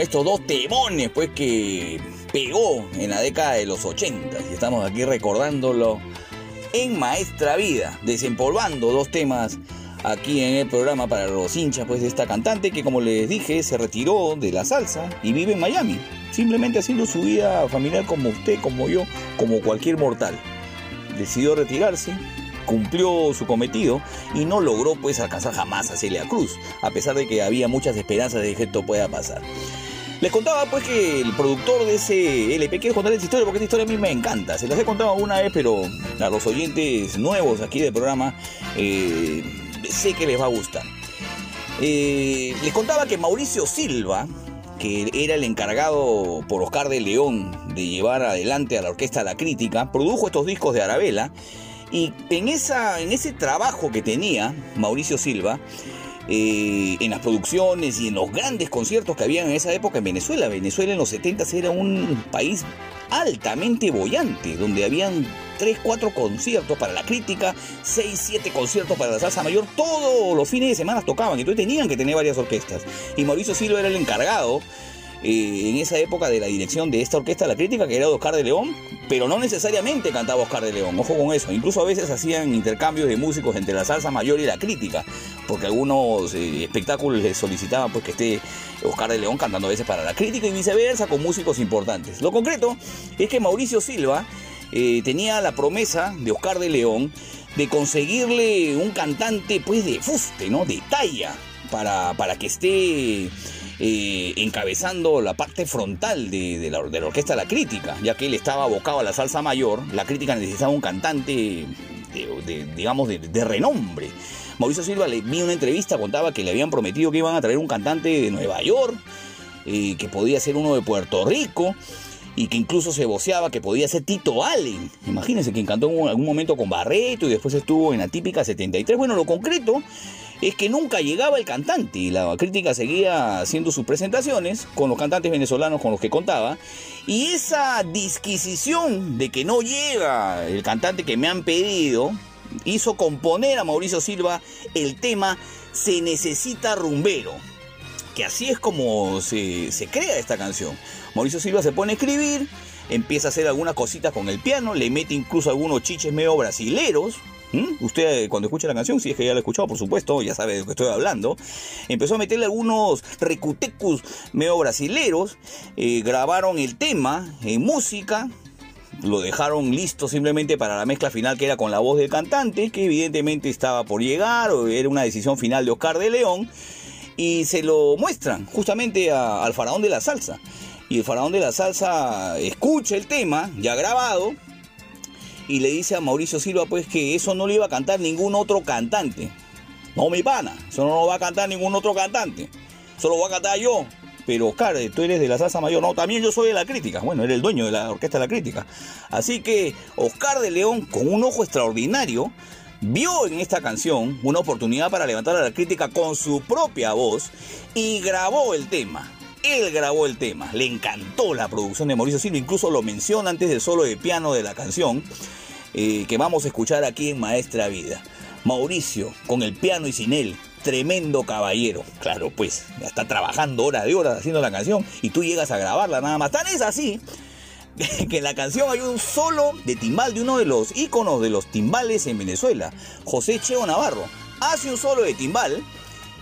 estos dos temones pues que pegó en la década de los 80 y estamos aquí recordándolo en Maestra Vida, desempolvando dos temas aquí en el programa para los hinchas pues de esta cantante que como les dije se retiró de la salsa y vive en Miami, simplemente haciendo su vida familiar como usted, como yo, como cualquier mortal. Decidió retirarse, cumplió su cometido y no logró pues alcanzar jamás a Celia Cruz, a pesar de que había muchas esperanzas de que esto pueda pasar. Les contaba pues que el productor de ese LP, quiero contarles esta historia porque esta historia a mí me encanta. Se las he contado una vez, pero a los oyentes nuevos aquí del programa eh, sé que les va a gustar. Eh, les contaba que Mauricio Silva, que era el encargado por Oscar de León de llevar adelante a la orquesta La Crítica, produjo estos discos de Arabella y en, esa, en ese trabajo que tenía Mauricio Silva, eh, en las producciones y en los grandes conciertos que había en esa época en Venezuela. Venezuela en los 70 era un país altamente bollante, donde habían 3, 4 conciertos para la crítica, 6, 7 conciertos para la salsa mayor, todos los fines de semana tocaban, entonces tenían que tener varias orquestas. Y Mauricio Silva era el encargado eh, en esa época de la dirección de esta orquesta La Crítica, que era de Oscar de León, pero no necesariamente cantaba Oscar de León, ojo con eso. Incluso a veces hacían intercambios de músicos entre la salsa mayor y la crítica, porque algunos eh, espectáculos les solicitaban pues, que esté Oscar de León cantando a veces para la crítica y viceversa con músicos importantes. Lo concreto es que Mauricio Silva eh, tenía la promesa de Oscar de León de conseguirle un cantante pues de fuste, ¿no? De talla, para, para que esté eh, encabezando la parte frontal de, la, orquesta La Crítica, ya que él estaba abocado a la salsa mayor, la crítica necesitaba un cantante, de, digamos, de, de renombre. Mauricio Silva le vi una entrevista, contaba que le habían prometido que iban a traer un cantante de Nueva York, eh, que podía ser uno de Puerto Rico, y que incluso se voceaba que podía ser Tito Allen. Imagínense que cantó en algún momento con Barreto y después estuvo en la típica 73. Bueno, lo concreto es que nunca llegaba el cantante y la crítica seguía haciendo sus presentaciones con los cantantes venezolanos con los que contaba. Y esa disquisición de que no llega el cantante que me han pedido hizo componer a Mauricio Silva el tema Se necesita rumbero que así es como se, se crea esta canción. Mauricio Silva se pone a escribir, empieza a hacer algunas cositas con el piano, le mete incluso algunos chiches medio brasileros. ¿M? Usted eh, cuando escucha la canción, si es que ya la ha escuchado, por supuesto, ya sabe de lo que estoy hablando. Empezó a meterle algunos recutecus medio brasileros, eh, grabaron el tema en música, lo dejaron listo simplemente para la mezcla final que era con la voz del cantante, que evidentemente estaba por llegar, o era una decisión final de Oscar de León, y se lo muestran justamente al faraón de la salsa. Y el faraón de la salsa escucha el tema, ya grabado, y le dice a Mauricio Silva pues que eso no le iba a cantar ningún otro cantante. No, mi pana, eso no lo va a cantar ningún otro cantante. Eso lo voy a cantar yo. Pero Oscar, tú eres de la salsa mayor. No, también yo soy de la crítica. Bueno, era el dueño de la orquesta de la crítica. Así que Oscar de León, con un ojo extraordinario, vio en esta canción una oportunidad para levantar a la crítica con su propia voz y grabó el tema. Él grabó el tema, le encantó la producción de Mauricio Silva, incluso lo menciona antes del solo de piano de la canción eh, que vamos a escuchar aquí en Maestra Vida. Mauricio, con el piano y sin él, tremendo caballero. Claro, pues, ya está trabajando horas de horas haciendo la canción y tú llegas a grabarla nada más. Tan es así que en la canción hay un solo de timbal de uno de los íconos de los timbales en Venezuela, José Cheo Navarro. Hace un solo de timbal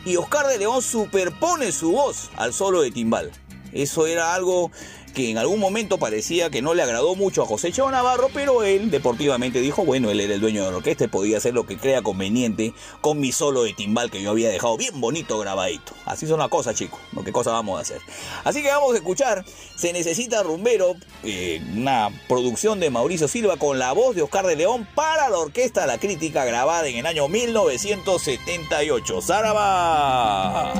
y Oscar de León superpone su voz al solo de timbal. Eso era algo que en algún momento parecía que no le agradó mucho a José Cheo Navarro, pero él deportivamente dijo, bueno, él era el dueño de la orquesta y podía hacer lo que crea conveniente con mi solo de timbal que yo había dejado bien bonito grabadito. Así son las cosas, chicos. ¿Qué cosa vamos a hacer? Así que vamos a escuchar Se Necesita Rumbero, eh, una producción de Mauricio Silva con la voz de Oscar de León para la Orquesta La Crítica grabada en el año 1978. ¡Zaraba!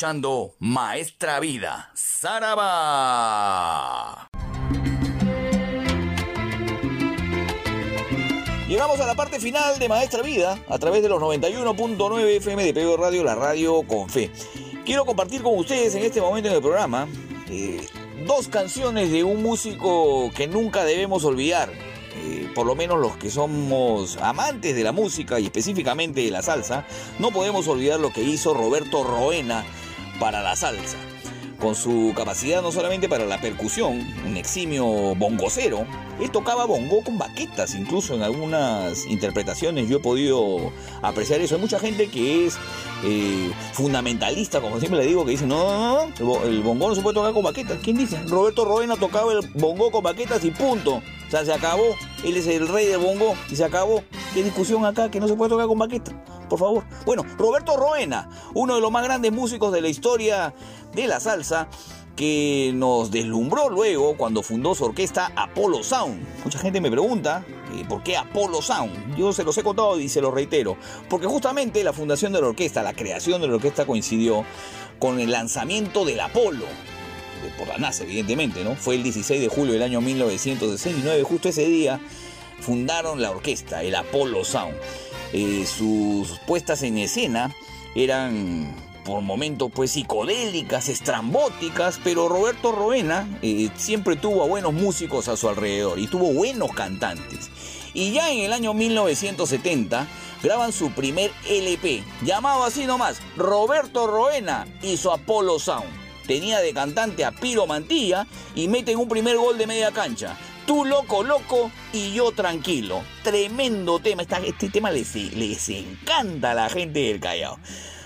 Escuchando Maestra Vida, Saraba. Llegamos a la parte final de Maestra Vida a través de los 91.9 FM de PBO Radio, la radio con fe. Quiero compartir con ustedes en este momento en el programa eh, dos canciones de un músico que nunca debemos olvidar. Eh, por lo menos los que somos amantes de la música y específicamente de la salsa, no podemos olvidar lo que hizo Roberto Roena para la salsa. Con su capacidad no solamente para la percusión, un eximio bongocero, él tocaba bongo con baquetas, incluso en algunas interpretaciones yo he podido apreciar eso. Hay mucha gente que es eh, fundamentalista, como siempre le digo, que dice, no, no, no, el bo- el bongo no se puede tocar con baquetas. ¿Quién dice? Roberto Roena tocaba el bongo con baquetas y punto. O sea, se acabó. Él es el rey del bongo y se acabó. ¿Qué discusión acá que no se puede tocar con baquetas? Por favor. Bueno, Roberto Roena, uno de los más grandes músicos de la historia de la salsa, que nos deslumbró luego cuando fundó su orquesta Apollo Sound. Mucha gente me pregunta eh, por qué Apollo Sound. Yo se los he contado y se los reitero. Porque justamente la fundación de la orquesta, la creación de la orquesta coincidió con el lanzamiento del Apolo. Por la NASA, evidentemente, ¿no? Fue el 16 de julio del año 1969. Justo ese día fundaron la orquesta, el Apollo Sound. Eh, sus puestas en escena eran por momentos pues psicodélicas, estrambóticas, pero Roberto Roena eh, siempre tuvo a buenos músicos a su alrededor y tuvo buenos cantantes. Y ya en el año 1970 graban su primer LP, llamado así nomás, Roberto Roena y su Apollo Sound. Tenía de cantante a Piro Mantilla y meten un primer gol de media cancha. Tú loco, loco y yo tranquilo. Tremendo tema. Este tema les, les encanta a la gente del Callao.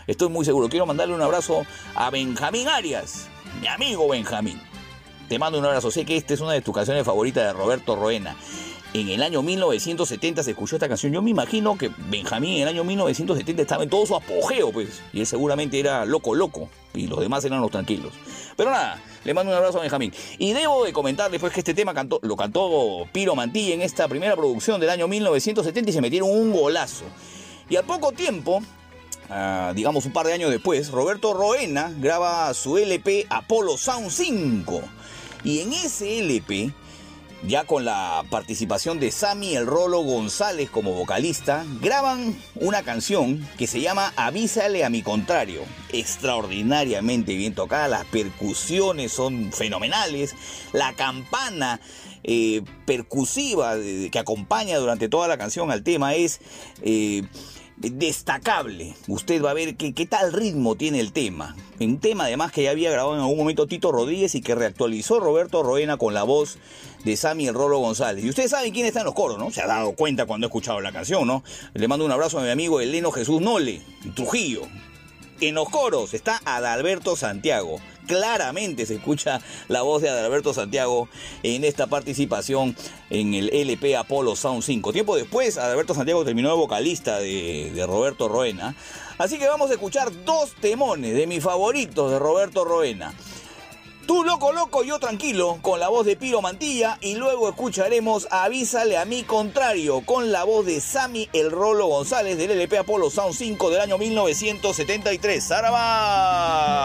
Estoy muy seguro. Quiero mandarle un abrazo a Benjamín Arias, mi amigo Benjamín. Te mando un abrazo. Sé que esta es una de tus canciones favoritas de Roberto Roena. En el año 1970 se escuchó esta canción. Yo me imagino que Benjamín en el año 1970 estaba en todo su apogeo, pues. Y él seguramente era loco, loco. Y los demás eran los tranquilos. Pero nada, le mando un abrazo a Benjamín. Y debo de comentarle pues que este tema cantó, lo cantó Piro Mantilla en esta primera producción del año 1970 y se metieron un golazo. Y al poco tiempo, ah, digamos un par de años después, Roberto Roena graba su LP Apollo Sound 5. Y en ese LP, ya con la participación de Sammy El Rolo González como vocalista, graban una canción que se llama Avísale a mi contrario. Extraordinariamente bien tocada, las percusiones son fenomenales, la campana eh, percusiva de- que acompaña durante toda la canción al tema es... eh, destacable. Usted va a ver qué, tal ritmo tiene el tema. Un tema además que ya había grabado en algún momento Tito Rodríguez y que reactualizó Roberto Roena con la voz de Sammy El Rolo González. Y ustedes saben quién está en los coros, ¿no? Se ha dado cuenta cuando ha escuchado la canción, ¿no? Le mando un abrazo a mi amigo Eleno Jesús Nole, Trujillo. En los coros está Adalberto Santiago. Claramente se escucha la voz de Adalberto Santiago en esta participación en el LP Apollo Sound 5. Tiempo después, Adalberto Santiago terminó de vocalista de, de Roberto Roena. Así que vamos a escuchar dos temones de mis favoritos de Roberto Roena. Tú loco loco, yo tranquilo, con la voz de Piro Mantilla y luego escucharemos Avísale a mi contrario con la voz de Sammy El Rolo González del LP Apollo Sound 5 del año 1973. ¡Saraba!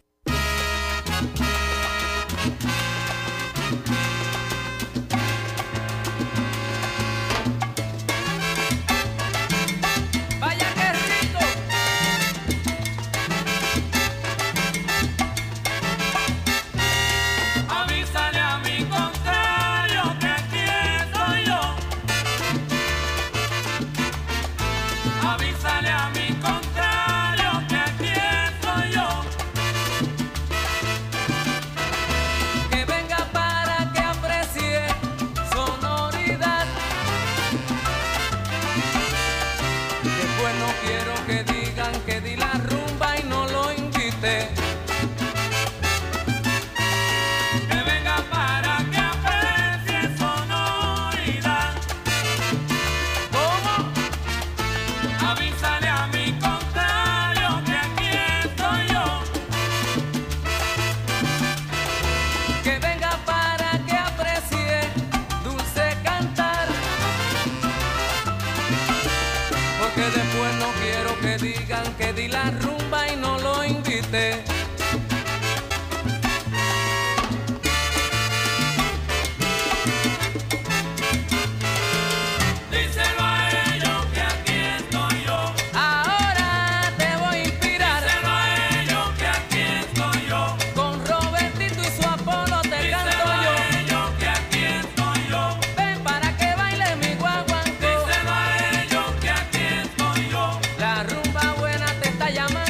Buena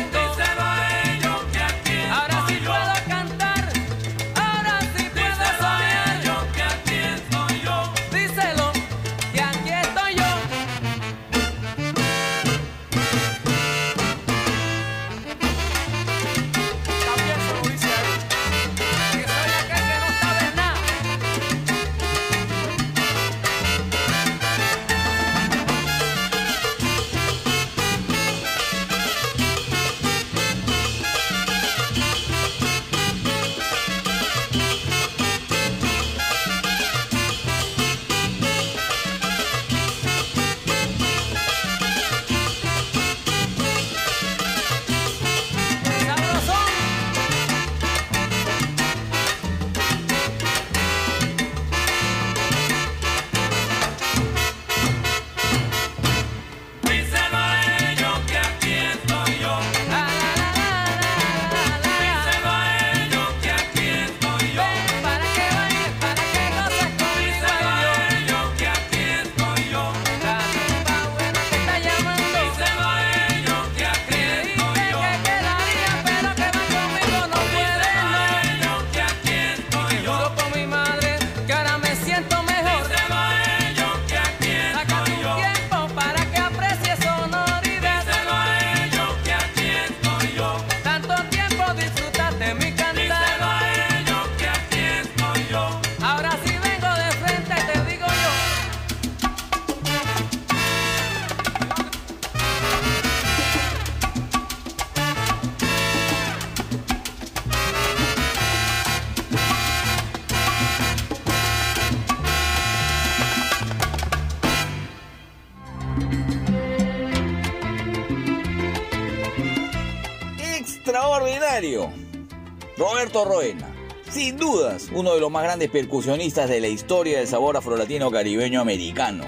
Roberto Roena. Sin dudas, uno de los más grandes percusionistas de la historia del sabor afrolatino caribeño americano.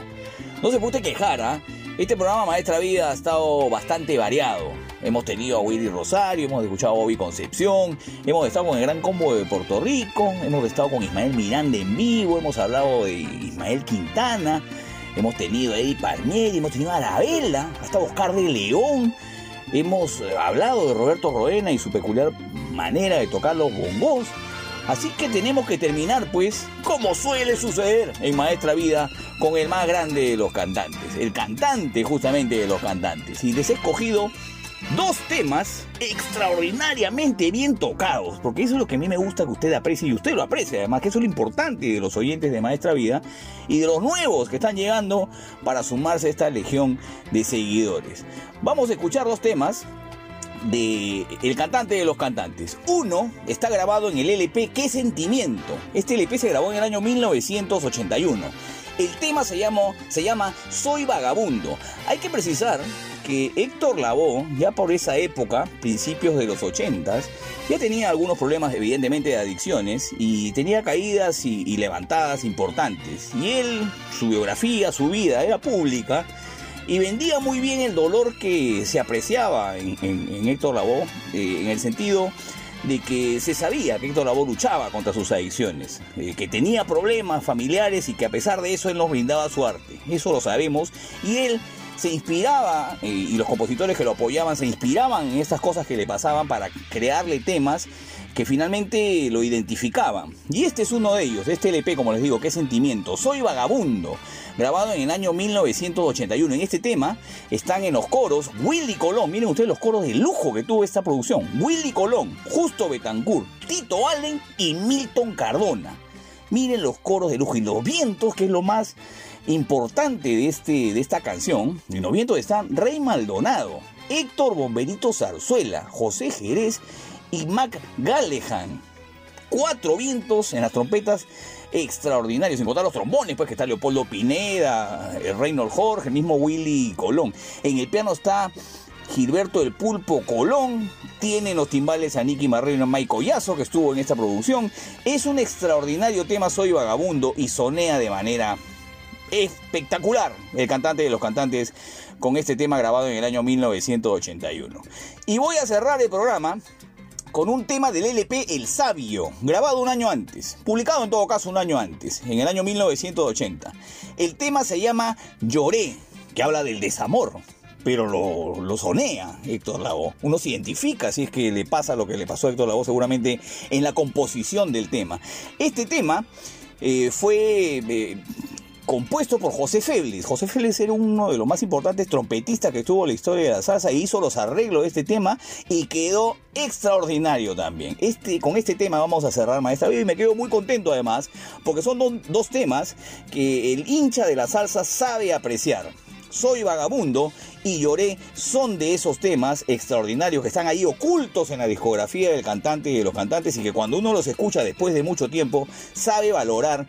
No se puede quejar, ¿ah? Este programa Maestra Vida ha estado bastante variado. Hemos tenido a Willy Rosario, hemos escuchado a Bobby Concepción, hemos estado con el Gran Combo de Puerto Rico, hemos estado con Ismael Miranda en vivo, hemos hablado de Ismael Quintana, hemos tenido a Eddie Palmieri, hemos tenido a Arabella, hasta Oscar de León, hemos eh, hablado de Roberto Roena y su peculiar manera de tocar los bongos. Así que tenemos que terminar, pues, como suele suceder en Maestra Vida, con el más grande de los cantantes, el cantante justamente de los cantantes. Y les he escogido dos temas extraordinariamente bien tocados, porque eso es lo que a mí me gusta que usted aprecie y usted lo aprecia, además que eso es lo importante de los oyentes de Maestra Vida y de los nuevos que están llegando para sumarse a esta legión de seguidores. Vamos a escuchar dos temas de El cantante de los cantantes. Uno está grabado en el LP Qué sentimiento. Este LP se grabó en el año 1981. El tema se llama, se llama Soy Vagabundo. Hay que precisar que Héctor Lavoe, ya por esa época, principios de los 80s, ya tenía algunos problemas evidentemente de adicciones y tenía caídas y levantadas importantes. Y él, su biografía, su vida era pública y vendía muy bien el dolor que se apreciaba en, Héctor Lavoe, eh, en el sentido de que se sabía que Héctor Lavoe luchaba contra sus adicciones, eh, que tenía problemas familiares y que a pesar de eso él nos brindaba su arte. Eso lo sabemos. Y él se inspiraba, eh, y los compositores que lo apoyaban se inspiraban en estas cosas que le pasaban para crearle temas que finalmente lo identificaban. Y este es uno de ellos, este LP, como les digo, qué sentimiento. Soy vagabundo, grabado en el año 1981. En este tema están en los coros Willy Colón, miren ustedes los coros de lujo que tuvo esta producción. Willy Colón, Justo Betancourt, Tito Allen y Milton Cardona. Miren los coros de lujo y los vientos, que es lo más importante de, este, de esta canción. En los vientos están Rey Maldonado, Héctor Bomberito Zarzuela, José Jerez y Mac Gallehan. Cuatro vientos en las trompetas extraordinarios, sin contar los trombones, pues que está Leopoldo Pineda, el Reynold Jorge, el mismo Willy Colón. En el piano está Gilberto del Pulpo Colón, tienen los timbales a Nicky Marrero y Mike Collazo, que estuvo en esta producción. Es un extraordinario tema Soy Vagabundo y sonea de manera espectacular el cantante de los cantantes con este tema grabado en el año 1981. Y voy a cerrar el programa con un tema del LP El Sabio, grabado un año antes, publicado en todo caso un año antes, en el año 1980. El tema se llama Lloré, que habla del desamor, pero lo, sonea Héctor Lavoe. Uno se identifica si es que le pasa lo que le pasó a Héctor Lavoe seguramente en la composición del tema. Este tema eh, fue... eh, compuesto por José Félix. José Félix era uno de los más importantes trompetistas que tuvo la historia de la salsa e hizo los arreglos de este tema y quedó extraordinario también. Este, con este tema vamos a cerrar Maestra Vida y me quedo muy contento además porque son do- dos temas que el hincha de la salsa sabe apreciar. Soy vagabundo y lloré son de esos temas extraordinarios que están ahí ocultos en la discografía del cantante y de los cantantes y que cuando uno los escucha después de mucho tiempo sabe valorar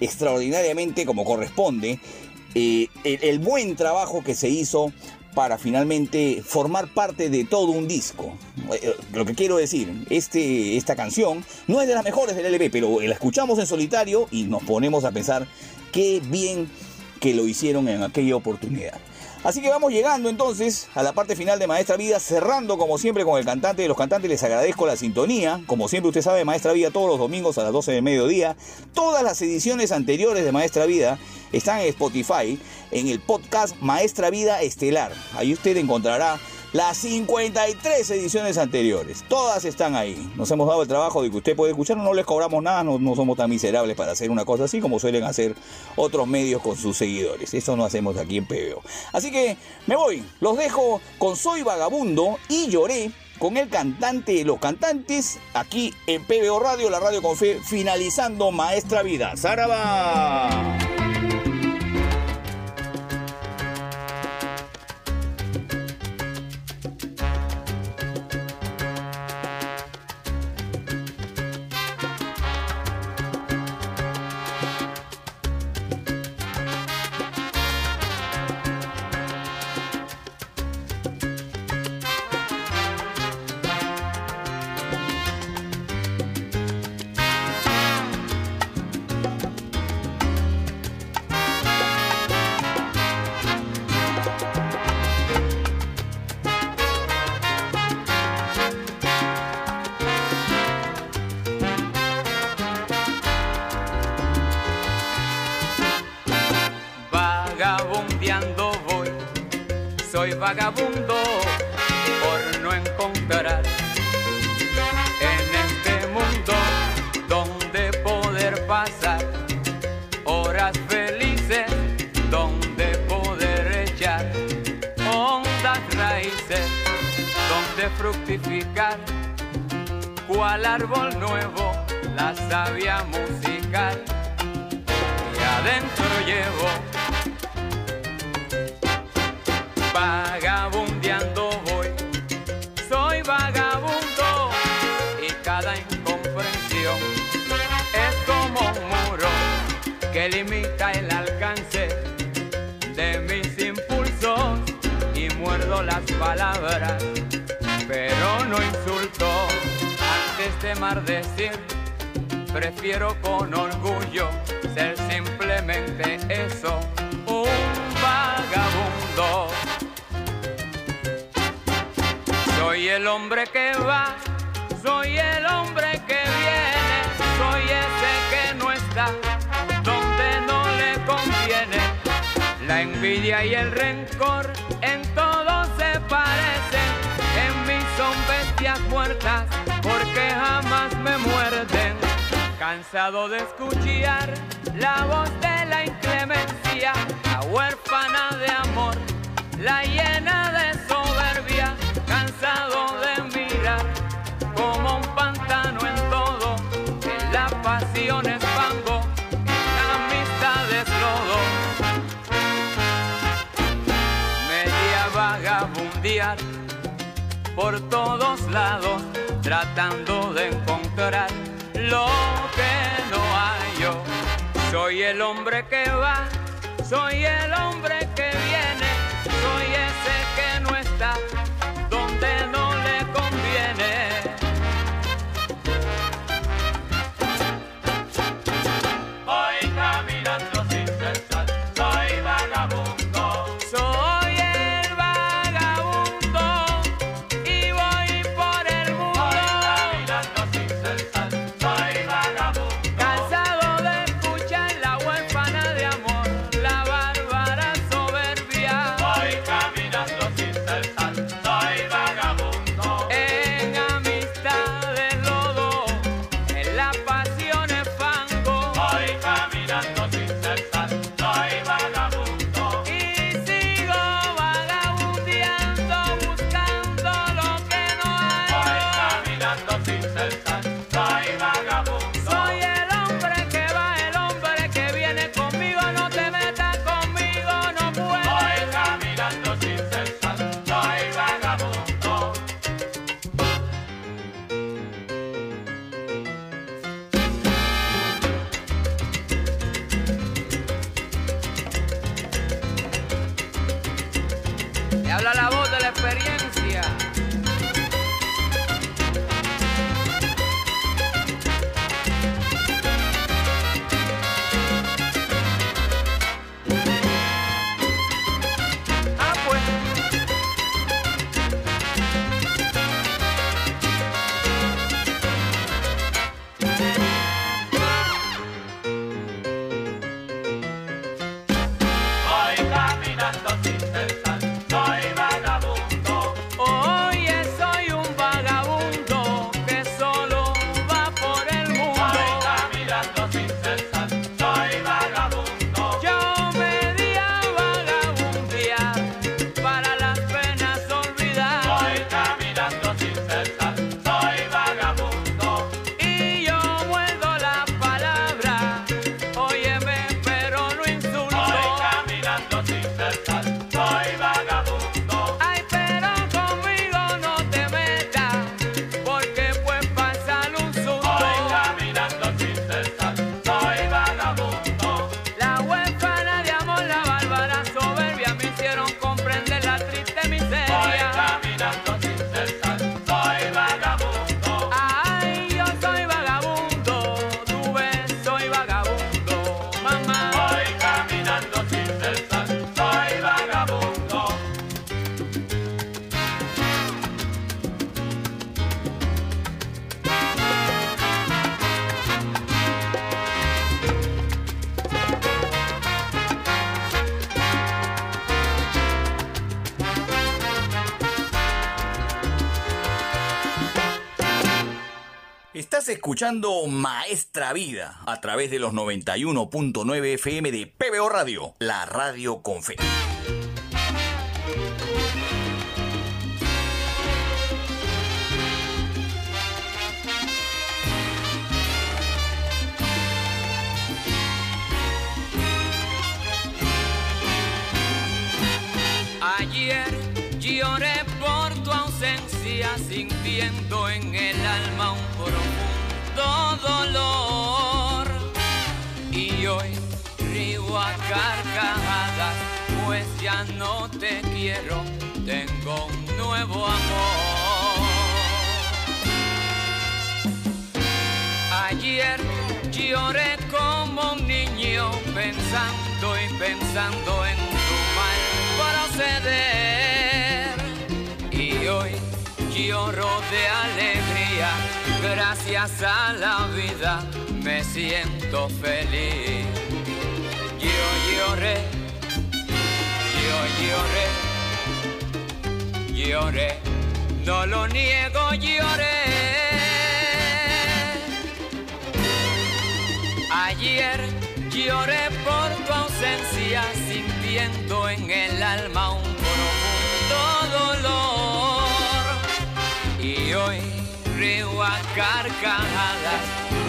extraordinariamente como corresponde eh, el, el buen trabajo que se hizo para finalmente formar parte de todo un disco. Eh, Lo que quiero decir, este, esta canción no es de las mejores del LP, pero la escuchamos en solitario y nos ponemos a pensar qué bien que lo hicieron en aquella oportunidad. Así que vamos llegando entonces a la parte final de Maestra Vida, cerrando como siempre con el cantante de los cantantes. Les agradezco la sintonía. Como siempre usted sabe, Maestra Vida todos los domingos a las 12 del mediodía. Todas las ediciones anteriores de Maestra Vida están en Spotify, en el podcast Maestra Vida Estelar. Ahí usted encontrará las 53 ediciones anteriores. Todas están ahí. Nos hemos dado el trabajo de que usted puede escuchar, no les cobramos nada, no, no somos tan miserables para hacer una cosa así como suelen hacer otros medios con sus seguidores. Eso no hacemos aquí en PBO. Así que me voy, los dejo con Soy Vagabundo y Lloré con el cantante los cantantes aquí en PBO Radio, la radio con fe, finalizando Maestra Vida. ¡Zaraba! De escuchar la voz de la inclemencia, la huérfana de amor, la llena de soberbia, cansado de mirar como un pantano en todo, en la pasión es fango, la amistad es lodo. Media vagabundear por todos lados, tratando de que va, soy el hombre. escuchando Maestra Vida a través de los 91.9 FM de PBO Radio, la radio con fe. Ayer lloré por tu ausencia sintiendo en el alma un profundo tanto dolor. Y hoy río a carcajadas, pues ya no te quiero, tengo un nuevo amor. Ayer lloré como un niño pensando y pensando en tu mal proceder. Y hoy lloro de alegría gracias a la vida me siento feliz. Yo lloré, yo lloré, lloré, no lo niego, lloré. Ayer lloré por tu ausencia, sintiendo en el alma un profundo dolor. Y hoy río a carcajadas,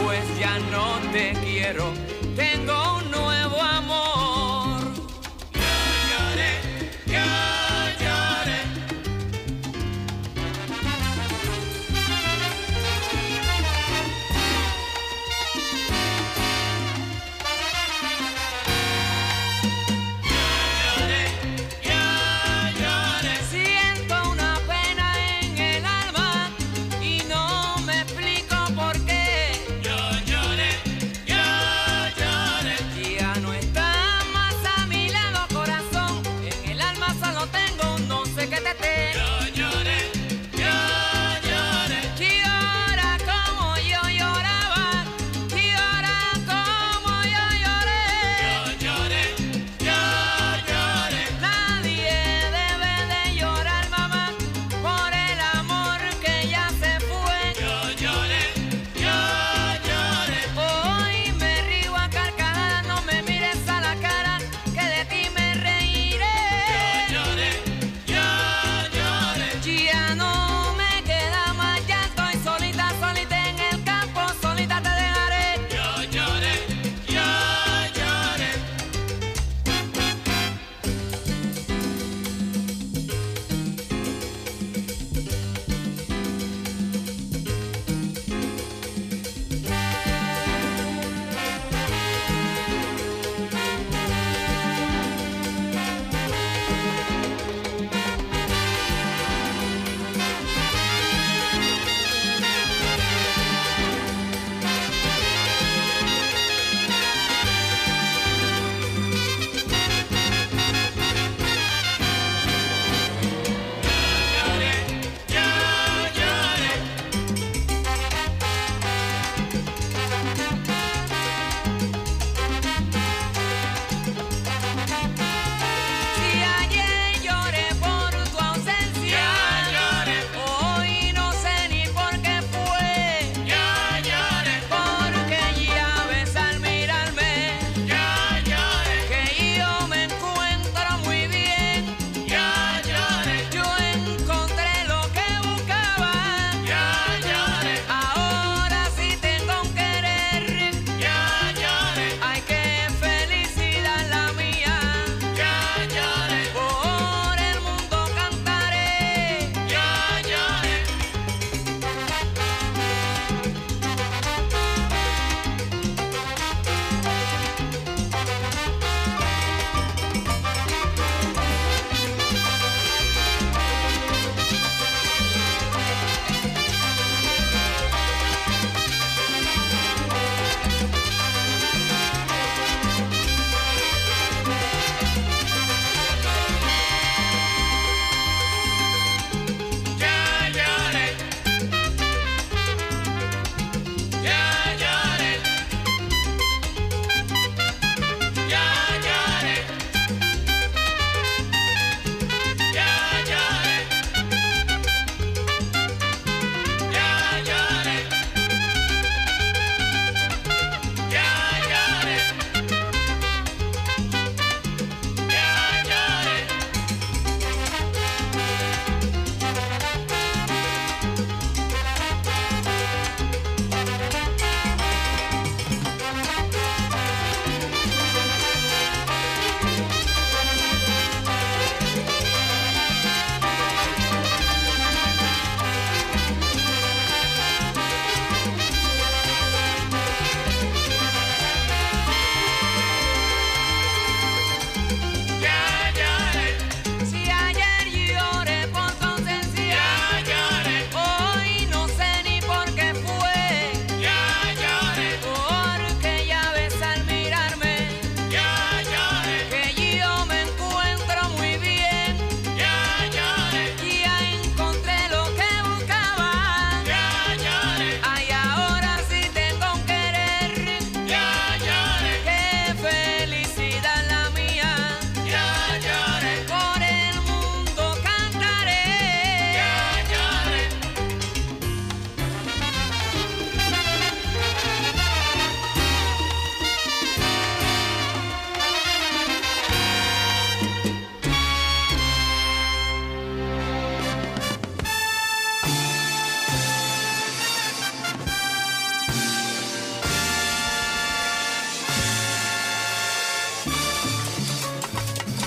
pues ya no te quiero,